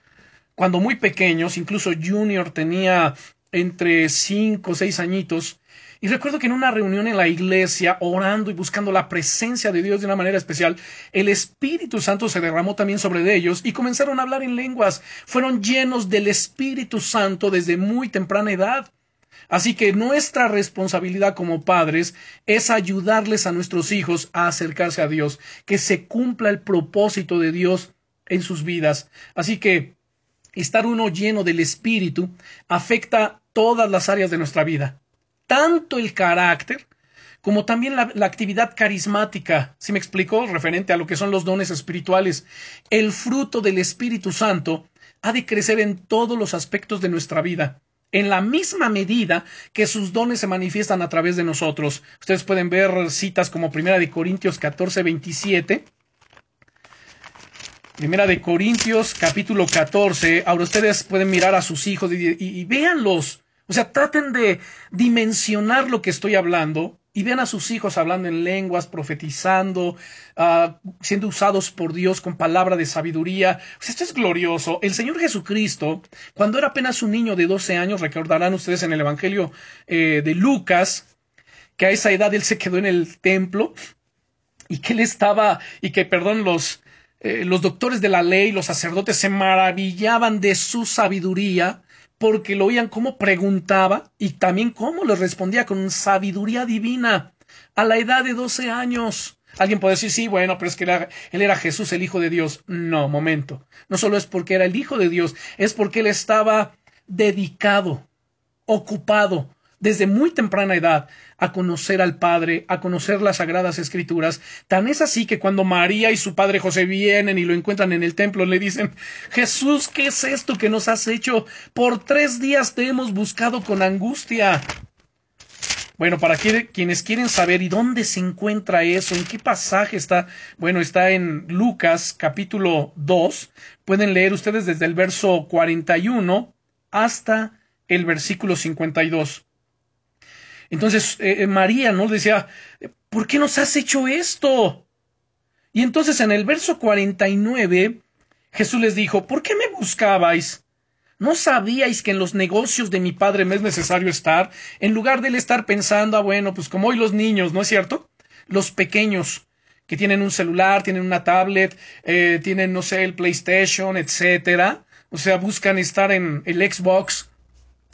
cuando muy pequeños, incluso Junior tenía entre cinco o seis añitos, y recuerdo que en una reunión en la iglesia, orando y buscando la presencia de Dios de una manera especial, el Espíritu Santo se derramó también sobre ellos y comenzaron a hablar en lenguas. Fueron llenos del Espíritu Santo desde muy temprana edad. Así que nuestra responsabilidad como padres es ayudarles a nuestros hijos a acercarse a Dios, que se cumpla el propósito de Dios en sus vidas. Así que estar uno lleno del Espíritu afecta todas las áreas de nuestra vida, tanto el carácter como también la, actividad carismática, si me explico, referente a lo que son los dones espirituales. El fruto del Espíritu Santo ha de crecer en todos los aspectos de nuestra vida, en la misma medida que sus dones se manifiestan a través de nosotros. Ustedes pueden ver citas como Primera de Corintios 14, 27, Primera de Corintios, capítulo 14. Ahora ustedes pueden mirar a sus hijos y, véanlos. O sea, traten de dimensionar lo que estoy hablando y vean a sus hijos hablando en lenguas, profetizando, ah, siendo usados por Dios con palabra de sabiduría. esto es glorioso. El Señor Jesucristo, cuando era apenas un niño de 12 años, recordarán ustedes en el Evangelio eh, de Lucas, que a esa edad él se quedó en el templo y que él estaba, y que, perdón, los, eh, los doctores de la ley, los sacerdotes se maravillaban de su sabiduría porque lo oían cómo preguntaba y también cómo le respondía con sabiduría divina a la edad de 12 años. Alguien puede decir, sí, bueno, pero es que él era Jesús, el Hijo de Dios. No, momento. No solo es porque era el Hijo de Dios, es porque él estaba dedicado, ocupado, desde muy temprana edad a conocer al Padre, a conocer las sagradas escrituras. Tan es así que cuando María y su padre José vienen y lo encuentran en el templo, le dicen Jesús, ¿qué es esto que nos has hecho? Por tres días te hemos buscado con angustia. Bueno, para quienes quieren saber y dónde se encuentra eso, en qué pasaje está, bueno, está en Lucas capítulo 2, pueden leer ustedes desde el verso 41 hasta el versículo 52. Entonces eh, eh, María no decía, ¿por qué nos has hecho esto? Y entonces en el verso 49 Jesús les dijo, ¿por qué me buscabais? ¿No sabíais que en los negocios de mi padre me es necesario estar? En lugar de él estar pensando, ah, bueno, pues como hoy los niños, ¿no es cierto? Los pequeños, que tienen un celular, tienen una tablet, eh, tienen, no sé, el PlayStation, etcétera. O sea, buscan estar en el Xbox,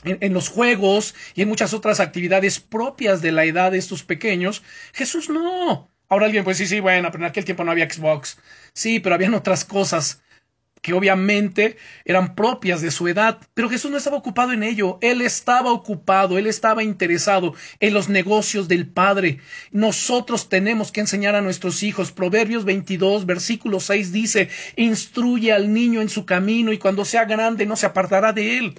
en, los juegos y en muchas otras actividades propias de la edad de estos pequeños. Jesús no. Ahora alguien puede decir, sí, bueno, pero en aquel tiempo no había Xbox. Sí, pero habían otras cosas que obviamente eran propias de su edad, pero Jesús no estaba ocupado en ello, él estaba ocupado, él estaba interesado en los negocios del Padre. Nosotros tenemos que enseñar a nuestros hijos. Proverbios 22, versículo 6 dice, instruye al niño en su camino y cuando sea grande no se apartará de él.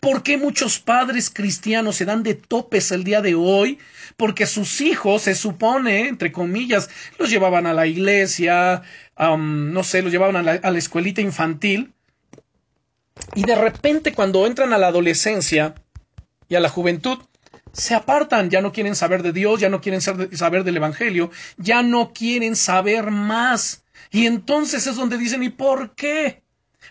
¿Por qué muchos padres cristianos se dan de topes el día de hoy? Porque sus hijos, se supone, entre comillas, los llevaban a la iglesia, no sé, los llevaban a la, a la escuelita infantil. Y de repente cuando entran a la adolescencia y a la juventud, se apartan, ya no quieren saber de Dios, ya no quieren saber del Evangelio, ya no quieren saber más. Y entonces es donde dicen, ¿y por qué?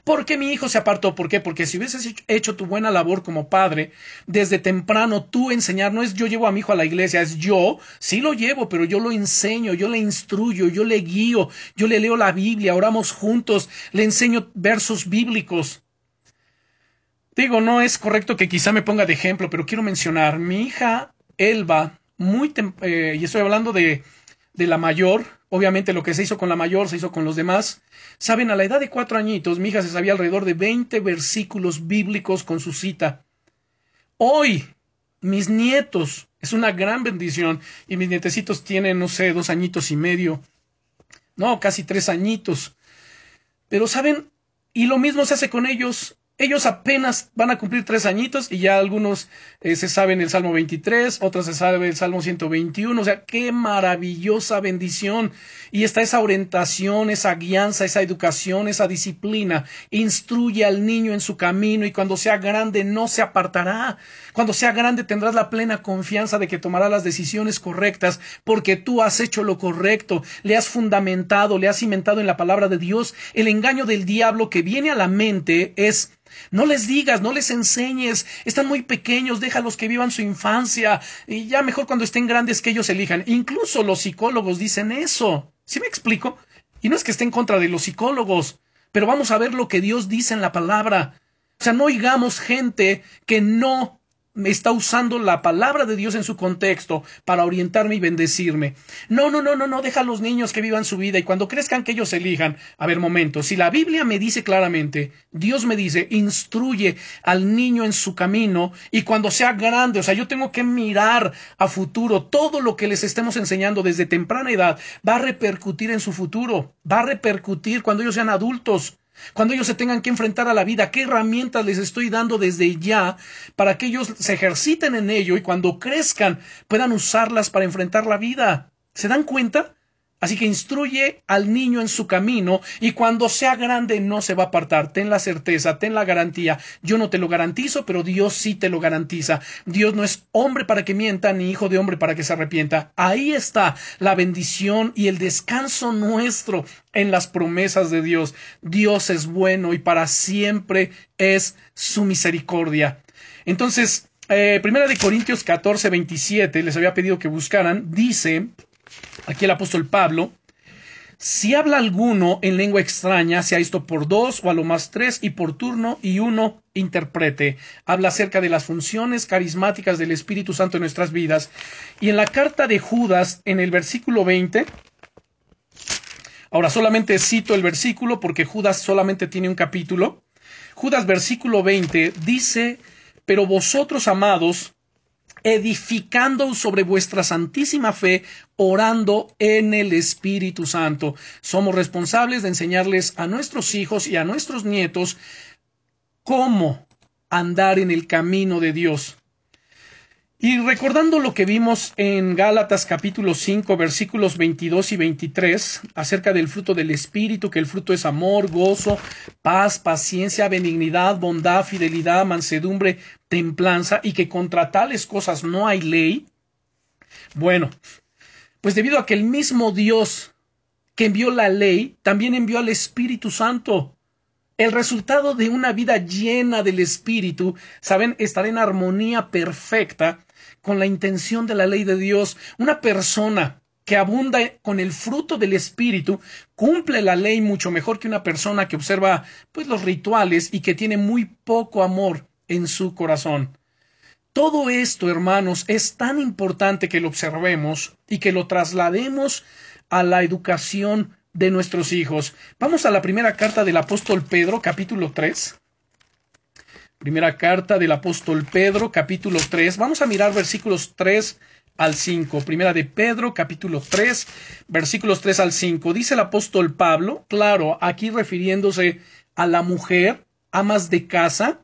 ¿Por qué mi hijo se apartó? ¿Por qué? Porque si hubieses hecho tu buena labor como padre, desde temprano tú enseñar, no es yo llevo a mi hijo a la iglesia, es yo, sí lo llevo, pero yo lo enseño, yo le instruyo, yo le guío, yo le leo la Biblia, oramos juntos, le enseño versos bíblicos. Digo, no es correcto que quizá me ponga de ejemplo, pero quiero mencionar, mi hija Elba, muy, eh, y estoy hablando de, de la mayor, obviamente lo que se hizo con la mayor se hizo con los demás, Saben, a la edad de cuatro añitos, mi hija se sabía alrededor de veinte versículos bíblicos con su cita. Hoy, mis nietos, es una gran bendición, y mis nietecitos tienen, no sé, dos añitos y medio, no, casi tres añitos. Pero, ¿saben? Y lo mismo se hace con ellos. Ellos apenas van a cumplir tres añitos y ya algunos eh, se saben el Salmo 23, otros se saben el Salmo 121. O sea, qué maravillosa bendición. Y está esa orientación, esa guianza, esa educación, esa disciplina. Instruye al niño en su camino y cuando sea grande no se apartará. Cuando sea grande tendrás la plena confianza de que tomará las decisiones correctas porque tú has hecho lo correcto, le has fundamentado, le has cimentado en la palabra de Dios. El engaño del diablo que viene a la mente es no les digas, no les enseñes, están muy pequeños, déjalos que vivan su infancia y ya mejor cuando estén grandes que ellos elijan. Incluso los psicólogos dicen eso. ¿Sí me explico? Y no es que esté en contra de los psicólogos, pero vamos a ver lo que Dios dice en la palabra. O sea, no oigamos gente que no está usando la palabra de Dios en su contexto para orientarme y bendecirme. No, no, no, no, no, deja a los niños que vivan su vida y cuando crezcan que ellos elijan. A ver, momento, si la Biblia me dice claramente, Dios me dice, instruye al niño en su camino y cuando sea grande, o sea, yo tengo que mirar a futuro, todo lo que les estemos enseñando desde temprana edad va a repercutir en su futuro, va a repercutir cuando ellos sean adultos. Cuando ellos se tengan que enfrentar a la vida, ¿qué herramientas les estoy dando desde ya para que ellos se ejerciten en ello y cuando crezcan puedan usarlas para enfrentar la vida? ¿Se dan cuenta? Así que instruye al niño en su camino y cuando sea grande no se va a apartar. Ten la certeza, ten la garantía. Yo no te lo garantizo, pero Dios sí te lo garantiza. Dios no es hombre para que mienta, ni hijo de hombre para que se arrepienta. Ahí está la bendición y el descanso nuestro en las promesas de Dios. Dios es bueno y para siempre es su misericordia. Entonces, eh, Primera de Corintios 14, 27, les había pedido que buscaran, dice aquí el apóstol Pablo, si habla alguno en lengua extraña, sea esto por dos o a lo más tres y por turno y uno interprete. Habla acerca de las funciones carismáticas del Espíritu Santo en nuestras vidas. Y en la carta de Judas, en el versículo 20, ahora solamente cito el versículo porque Judas solamente tiene un capítulo. Judas versículo 20 dice, pero vosotros, amados, edificando sobre vuestra santísima fe, orando en el Espíritu Santo. Somos responsables de enseñarles a nuestros hijos y a nuestros nietos cómo andar en el camino de Dios. Y recordando lo que vimos en Gálatas capítulo 5 versículos 22 y 23 acerca del fruto del Espíritu, que el fruto es amor, gozo, paz, paciencia, benignidad, bondad, fidelidad, mansedumbre, templanza, y que contra tales cosas no hay ley. Bueno, pues debido a que el mismo Dios que envió la ley, también envió al Espíritu Santo. El resultado de una vida llena del Espíritu, saben, estar en armonía perfecta con la intención de la ley de Dios. Una persona que abunda con el fruto del Espíritu cumple la ley mucho mejor que una persona que observa pues los rituales y que tiene muy poco amor en su corazón. Todo esto, hermanos, es tan importante que lo observemos y que lo traslademos a la educación de nuestros hijos. Vamos a la primera carta del apóstol Pedro, capítulo 3. Primera carta del apóstol Pedro, capítulo 3. Vamos a mirar versículos 3 al 5. Primera de Pedro, capítulo 3, versículos 3 al 5. Dice el apóstol Pablo, claro, aquí refiriéndose a la mujer, amas de casa,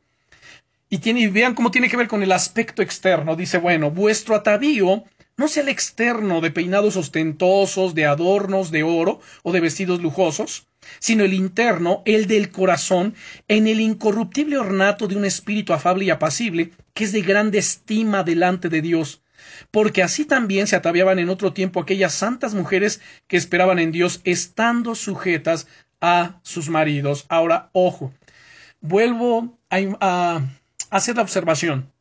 y tiene, vean cómo tiene que ver con el aspecto externo. Dice, bueno, vuestro atavío no sea el externo de peinados ostentosos, de adornos de oro o de vestidos lujosos, sino el interno, el del corazón, en el incorruptible ornato de un espíritu afable y apacible, que es de grande estima delante de Dios. Porque así también se ataviaban en otro tiempo aquellas santas mujeres que esperaban en Dios, estando sujetas a sus maridos. Ahora, ojo, vuelvo a, hacer la observación.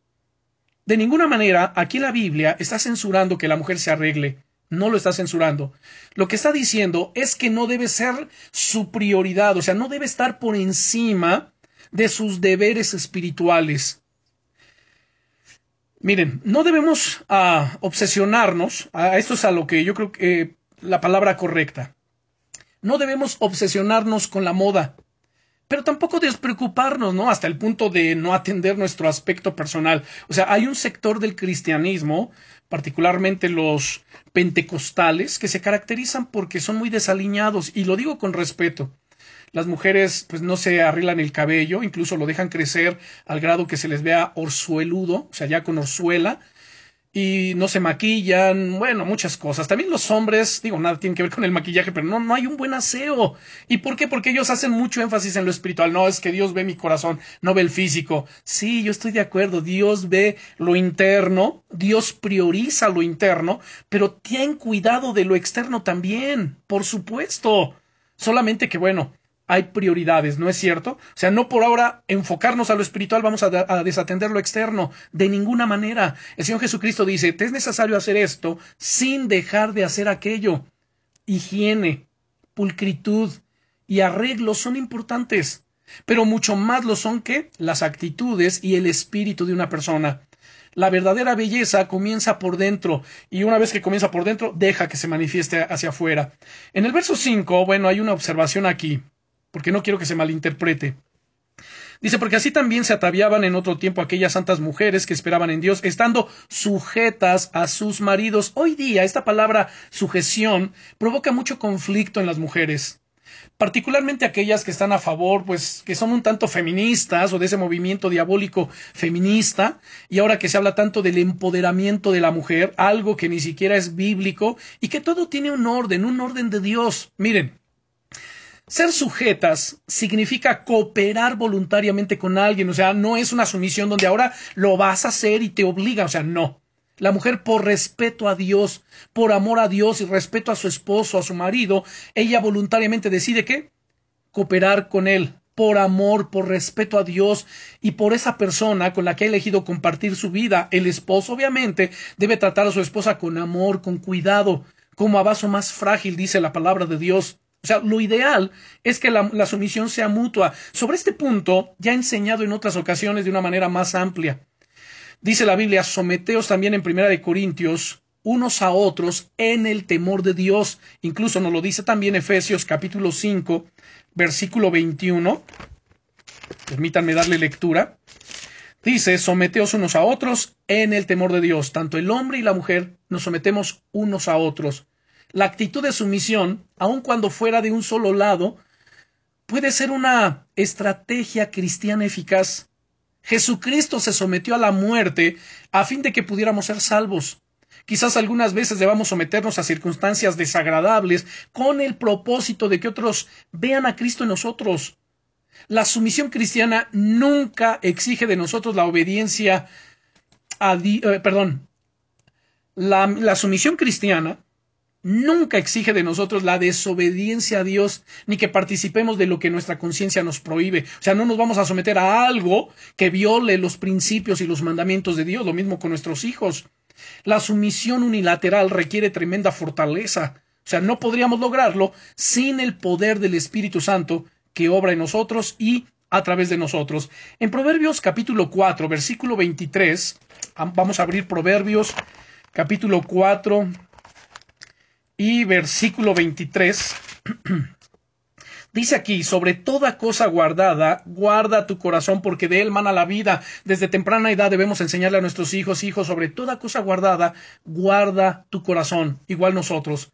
De ninguna manera, aquí la Biblia está censurando que la mujer se arregle. No lo está censurando. Lo que está diciendo es que no debe ser su prioridad, o sea, no debe estar por encima de sus deberes espirituales. Miren, no debemos ah, obsesionarnos, esto es a lo que yo creo que la palabra correcta. No debemos obsesionarnos con la moda pero tampoco despreocuparnos, ¿no? Hasta el punto de no atender nuestro aspecto personal. O sea, hay un sector del cristianismo, particularmente los pentecostales, que se caracterizan porque son muy desaliñados, y lo digo con respeto. Las mujeres pues no se arreglan el cabello, incluso lo dejan crecer al grado que se les vea orzueludo, o sea, ya con orzuela, y no se maquillan, bueno, muchas cosas. También los hombres, digo, nada tiene que ver con el maquillaje, pero no, no hay un buen aseo. ¿Y por qué? Porque ellos hacen mucho énfasis en lo espiritual. No, es que Dios ve mi corazón, no ve el físico. Sí, yo estoy de acuerdo, Dios ve lo interno, Dios prioriza lo interno, pero ten cuidado de lo externo también, por supuesto. Solamente que, bueno, hay prioridades, ¿no es cierto? O sea, no por ahora enfocarnos a lo espiritual vamos a, desatender lo externo, de ninguna manera. El Señor Jesucristo dice, te es necesario hacer esto sin dejar de hacer aquello. Higiene, pulcritud y arreglo son importantes, pero mucho más lo son que las actitudes y el espíritu de una persona. La verdadera belleza comienza por dentro y una vez que comienza por dentro, deja que se manifieste hacia afuera. En el verso 5, bueno, hay una observación aquí porque no quiero que se malinterprete. Dice, porque así también se ataviaban en otro tiempo aquellas santas mujeres que esperaban en Dios, estando sujetas a sus maridos. Hoy día esta palabra sujeción provoca mucho conflicto en las mujeres, particularmente aquellas que están a favor, pues que son un tanto feministas o de ese movimiento diabólico feminista, y ahora que se habla tanto del empoderamiento de la mujer, algo que ni siquiera es bíblico y que todo tiene un orden, un orden de Dios. Miren, ser sujetas significa cooperar voluntariamente con alguien, o sea, no es una sumisión donde ahora lo vas a hacer y te obliga, o sea, no. La mujer por respeto a Dios, por amor a Dios y respeto a su esposo, a su marido, ella voluntariamente decide que cooperar con él, por amor, por respeto a Dios y por esa persona con la que ha elegido compartir su vida. El esposo obviamente debe tratar a su esposa con amor, con cuidado, como a vaso más frágil, dice la palabra de Dios. O sea, lo ideal es que la, sumisión sea mutua. Sobre este punto ya he enseñado en otras ocasiones de una manera más amplia. Dice la Biblia, someteos también en Primera de Corintios unos a otros en el temor de Dios. Incluso nos lo dice también Efesios capítulo 5, versículo 21. Permítanme darle lectura. Dice, someteos unos a otros en el temor de Dios. Tanto el hombre y la mujer nos sometemos unos a otros. La actitud de sumisión, aun cuando fuera de un solo lado, puede ser una estrategia cristiana eficaz. Jesucristo se sometió a la muerte a fin de que pudiéramos ser salvos. Quizás algunas veces debamos someternos a circunstancias desagradables con el propósito de que otros vean a Cristo en nosotros. La sumisión cristiana nunca exige de nosotros la obediencia a eh, perdón, la, la sumisión cristiana nunca exige de nosotros la desobediencia a Dios, ni que participemos de lo que nuestra conciencia nos prohíbe. O sea, no nos vamos a someter a algo que viole los principios y los mandamientos de Dios, lo mismo con nuestros hijos. La sumisión unilateral requiere tremenda fortaleza. O sea, no podríamos lograrlo sin el poder del Espíritu Santo que obra en nosotros y a través de nosotros. En Proverbios capítulo 4, versículo 23, vamos a abrir Proverbios capítulo 4 y versículo 23. Dice aquí, sobre toda cosa guardada, guarda tu corazón porque de él mana la vida. Desde temprana edad debemos enseñarle a nuestros hijos, hijos, sobre toda cosa guardada, guarda tu corazón, igual nosotros.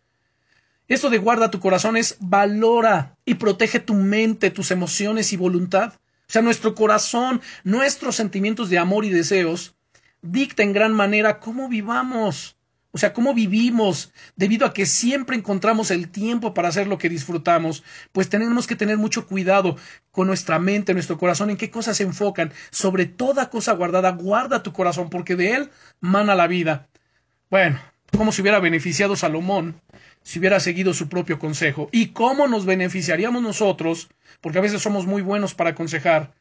Esto de guarda tu corazón es valora y protege tu mente, tus emociones y voluntad. O sea, nuestro corazón, nuestros sentimientos de amor y deseos, dicta en gran manera cómo vivamos. O sea, cómo vivimos, debido a que siempre encontramos el tiempo para hacer lo que disfrutamos, pues tenemos que tener mucho cuidado con nuestra mente, nuestro corazón, en qué cosas se enfocan. Sobre toda cosa guardada, guarda tu corazón, porque de él mana la vida. Bueno, como si hubiera beneficiado Salomón si hubiera seguido su propio consejo. ¿Y cómo nos beneficiaríamos nosotros? Porque a veces somos muy buenos para aconsejar.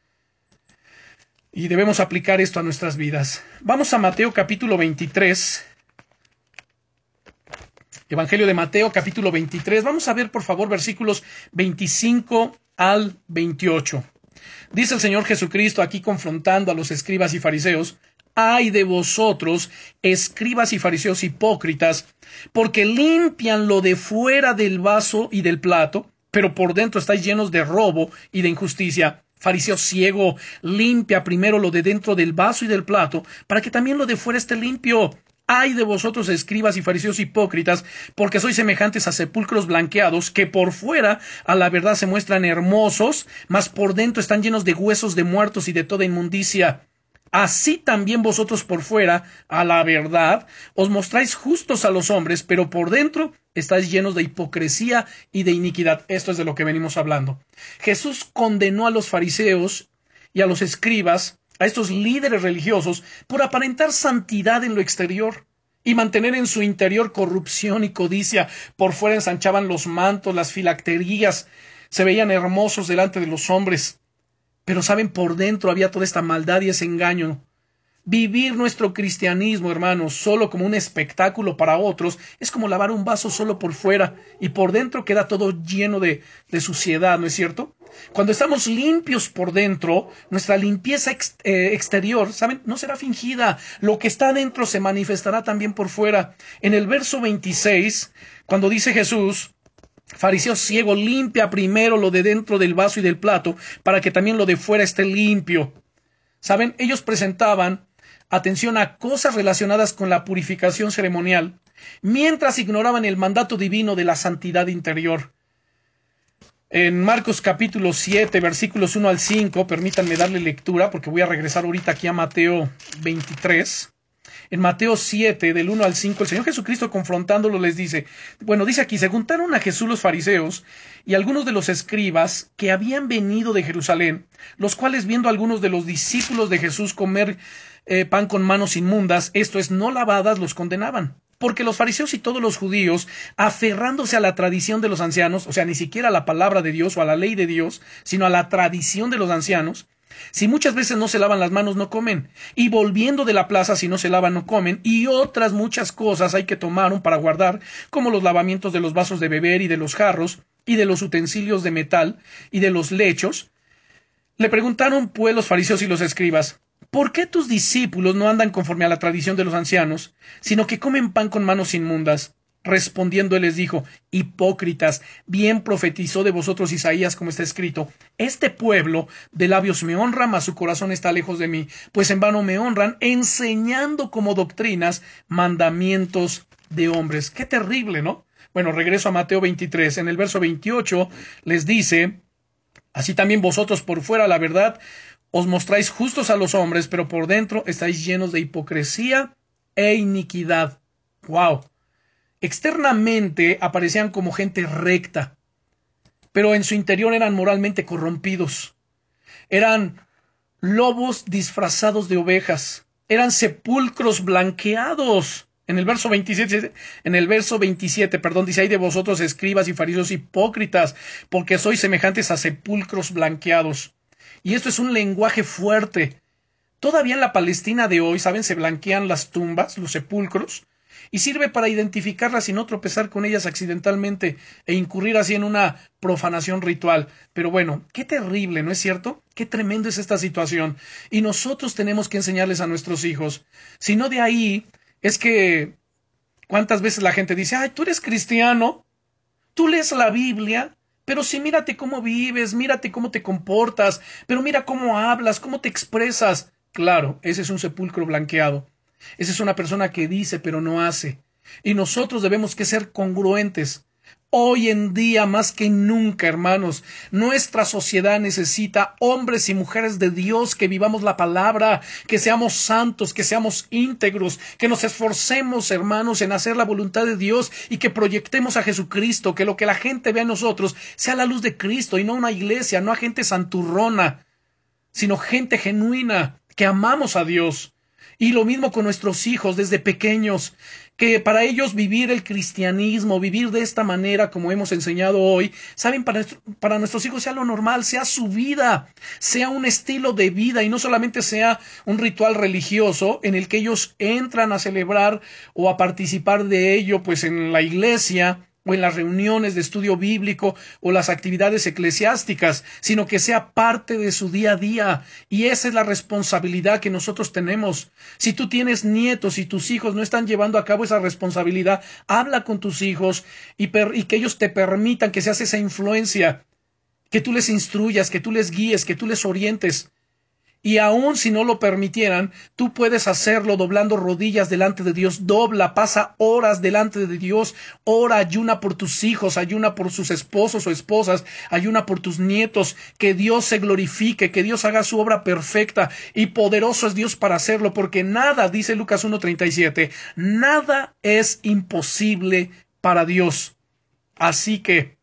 Y debemos aplicar esto a nuestras vidas. Vamos a Mateo capítulo 23. Evangelio de Mateo capítulo 23. Vamos a ver por favor versículos 25 al 28. Dice el Señor Jesucristo aquí confrontando a los escribas y fariseos, ay de vosotros, escribas y fariseos hipócritas, porque limpian lo de fuera del vaso y del plato, pero por dentro estáis llenos de robo y de injusticia. Fariseo ciego, limpia primero lo de dentro del vaso y del plato, para que también lo de fuera esté limpio. Ay de vosotros, escribas y fariseos hipócritas, porque sois semejantes a sepulcros blanqueados, que por fuera a la verdad se muestran hermosos, mas por dentro están llenos de huesos de muertos y de toda inmundicia así también vosotros por fuera, a la verdad, os mostráis justos a los hombres, pero por dentro estáis llenos de hipocresía y de iniquidad. Esto es de lo que venimos hablando. Jesús condenó a los fariseos y a los escribas, a estos líderes religiosos, por aparentar santidad en lo exterior y mantener en su interior corrupción y codicia. Por fuera ensanchaban los mantos, las filacterías, se veían hermosos delante de los hombres pero saben, por dentro había toda esta maldad y ese engaño. Vivir nuestro cristianismo, hermanos, solo como un espectáculo para otros, es como lavar un vaso solo por fuera y por dentro queda todo lleno de, de suciedad, ¿no es cierto? Cuando estamos limpios por dentro, nuestra limpieza eh, exterior, ¿saben? No será fingida. Lo que está dentro se manifestará también por fuera. En el verso 26, cuando dice Jesús, Fariseo ciego, limpia primero lo de dentro del vaso y del plato, para que también lo de fuera esté limpio. Saben, ellos presentaban atención a cosas relacionadas con la purificación ceremonial, mientras ignoraban el mandato divino de la santidad interior. En Marcos capítulo 7, versículos 1 al 5, permítanme darle lectura porque voy a regresar ahorita aquí a Mateo 23. En Mateo 7, del 1 al 5, el Señor Jesucristo confrontándolo les dice, bueno, dice aquí, se juntaron a Jesús los fariseos y algunos de los escribas que habían venido de Jerusalén, los cuales viendo a algunos de los discípulos de Jesús comer eh, pan con manos inmundas, esto es, no lavadas, los condenaban. Porque los fariseos y todos los judíos, aferrándose a la tradición de los ancianos, o sea, ni siquiera a la palabra de Dios o a la ley de Dios, sino a la tradición de los ancianos, si muchas veces no se lavan las manos, no comen. Y volviendo de la plaza, si no se lavan, no comen. Y otras muchas cosas hay que tomar para guardar, como los lavamientos de los vasos de beber y de los jarros, y de los utensilios de metal, y de los lechos. Le preguntaron, pues, los fariseos y los escribas, ¿por qué tus discípulos no andan conforme a la tradición de los ancianos, sino que comen pan con manos inmundas? Respondiendo él les dijo, Hipócritas, bien profetizó de vosotros Isaías como está escrito, Este pueblo de labios me honra, mas su corazón está lejos de mí, pues en vano me honran, enseñando como doctrinas mandamientos de hombres. Qué terrible, ¿no? Bueno, regreso a Mateo 23. En el verso 28 les dice, Así también vosotros por fuera, la verdad, Os mostráis justos a los hombres, pero por dentro estáis llenos de hipocresía e iniquidad. ¡Wow! Externamente aparecían como gente recta, pero en su interior eran moralmente corrompidos. Eran lobos disfrazados de ovejas. Eran sepulcros blanqueados. En el verso 27, en el verso 27, perdón, dice, hay de vosotros escribas y fariseos hipócritas, porque sois semejantes a sepulcros blanqueados. Y esto es un lenguaje fuerte. Todavía en la Palestina de hoy, ¿saben? Se blanquean las tumbas, los sepulcros, y sirve para identificarlas y no tropezar con ellas accidentalmente e incurrir así en una profanación ritual. Pero bueno, qué terrible, ¿no es cierto? Qué tremendo es esta situación. Y nosotros tenemos que enseñarles a nuestros hijos. Si no de ahí, es que cuántas veces la gente dice, ay, tú eres cristiano, tú lees la Biblia, pero sí, mírate cómo vives, mírate cómo te comportas, pero mira cómo hablas, cómo te expresas. Claro, ese es un sepulcro blanqueado. Esa es una persona que dice pero no hace. Y nosotros debemos que ser congruentes. Hoy en día, más que nunca, hermanos, nuestra sociedad necesita hombres y mujeres de Dios que vivamos la palabra, que seamos santos, que seamos íntegros, que nos esforcemos, hermanos, en hacer la voluntad de Dios y que proyectemos a Jesucristo, que lo que la gente vea en nosotros sea la luz de Cristo y no una iglesia, no a gente santurrona, sino gente genuina, que amamos a Dios. Y lo mismo con nuestros hijos desde pequeños, que para ellos vivir el cristianismo, vivir de esta manera como hemos enseñado hoy, saben, para, para nuestros hijos sea lo normal, sea su vida, sea un estilo de vida y no solamente sea un ritual religioso en el que ellos entran a celebrar o a participar de ello pues en la iglesia o en las reuniones de estudio bíblico o las actividades eclesiásticas, sino que sea parte de su día a día. Y esa es la responsabilidad que nosotros tenemos. Si tú tienes nietos y tus hijos no están llevando a cabo esa responsabilidad, habla con tus hijos y, y que ellos te permitan que seas esa influencia, que tú les instruyas, que tú les guíes, que tú les orientes. Y aun si no lo permitieran, tú puedes hacerlo doblando rodillas delante de Dios. Dobla, pasa horas delante de Dios. Ora, ayuna por tus hijos, ayuna por sus esposos o esposas, ayuna por tus nietos. Que Dios se glorifique, que Dios haga su obra perfecta. Y poderoso es Dios para hacerlo, porque nada, dice Lucas 1.37, nada es imposible para Dios. Así que,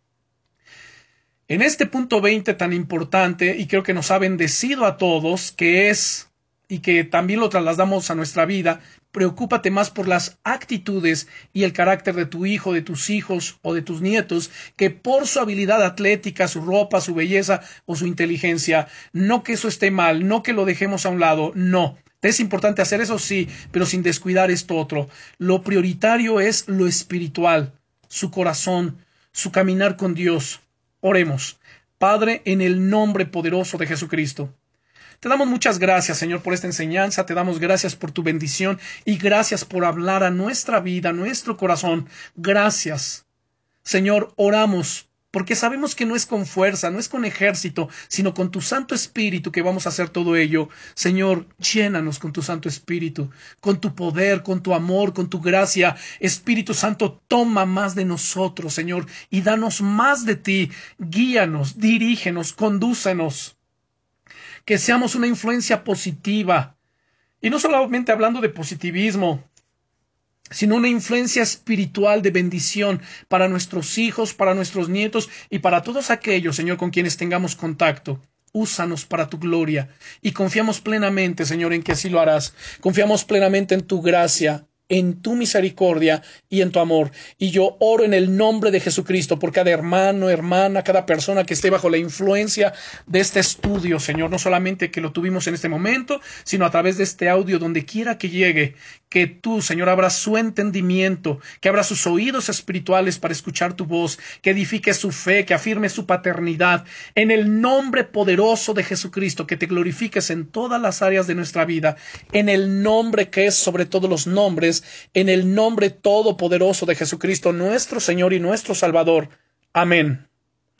en este punto 20 tan importante, y creo que nos ha bendecido a todos, que es, y que también lo trasladamos a nuestra vida, preocúpate más por las actitudes y el carácter de tu hijo, de tus hijos o de tus nietos, que por su habilidad atlética, su ropa, su belleza o su inteligencia. No que eso esté mal, no que lo dejemos a un lado, no. Es importante hacer eso, sí, pero sin descuidar esto otro. Lo prioritario es lo espiritual, su corazón, su caminar con Dios. Oremos. Padre, en el nombre poderoso de Jesucristo. Te damos muchas gracias, Señor, por esta enseñanza, te damos gracias por tu bendición y gracias por hablar a nuestra vida, a nuestro corazón. Gracias. Señor, oramos porque sabemos que no es con fuerza, no es con ejército, sino con tu Santo Espíritu que vamos a hacer todo ello. Señor, llénanos con tu Santo Espíritu, con tu poder, con tu amor, con tu gracia. Espíritu Santo, toma más de nosotros, Señor, y danos más de ti. Guíanos, dirígenos, condúcenos. Que seamos una influencia positiva. Y no solamente hablando de positivismo, sino una influencia espiritual de bendición para nuestros hijos, para nuestros nietos y para todos aquellos, Señor, con quienes tengamos contacto. Úsanos para tu gloria y confiamos plenamente, Señor, en que así lo harás. Confiamos plenamente en tu gracia, en tu misericordia y en tu amor. Y yo oro en el nombre de Jesucristo por cada hermano, hermana, cada persona que esté bajo la influencia de este estudio, Señor, no solamente que lo tuvimos en este momento, sino a través de este audio, donde quiera que llegue, que tú, Señor, abras su entendimiento, que abra sus oídos espirituales para escuchar tu voz, que edifique su fe, que afirme su paternidad, en el nombre poderoso de Jesucristo, que te glorifiques en todas las áreas de nuestra vida, en el nombre que es sobre todos los nombres, en el nombre todopoderoso de Jesucristo, nuestro Señor y nuestro Salvador. Amén.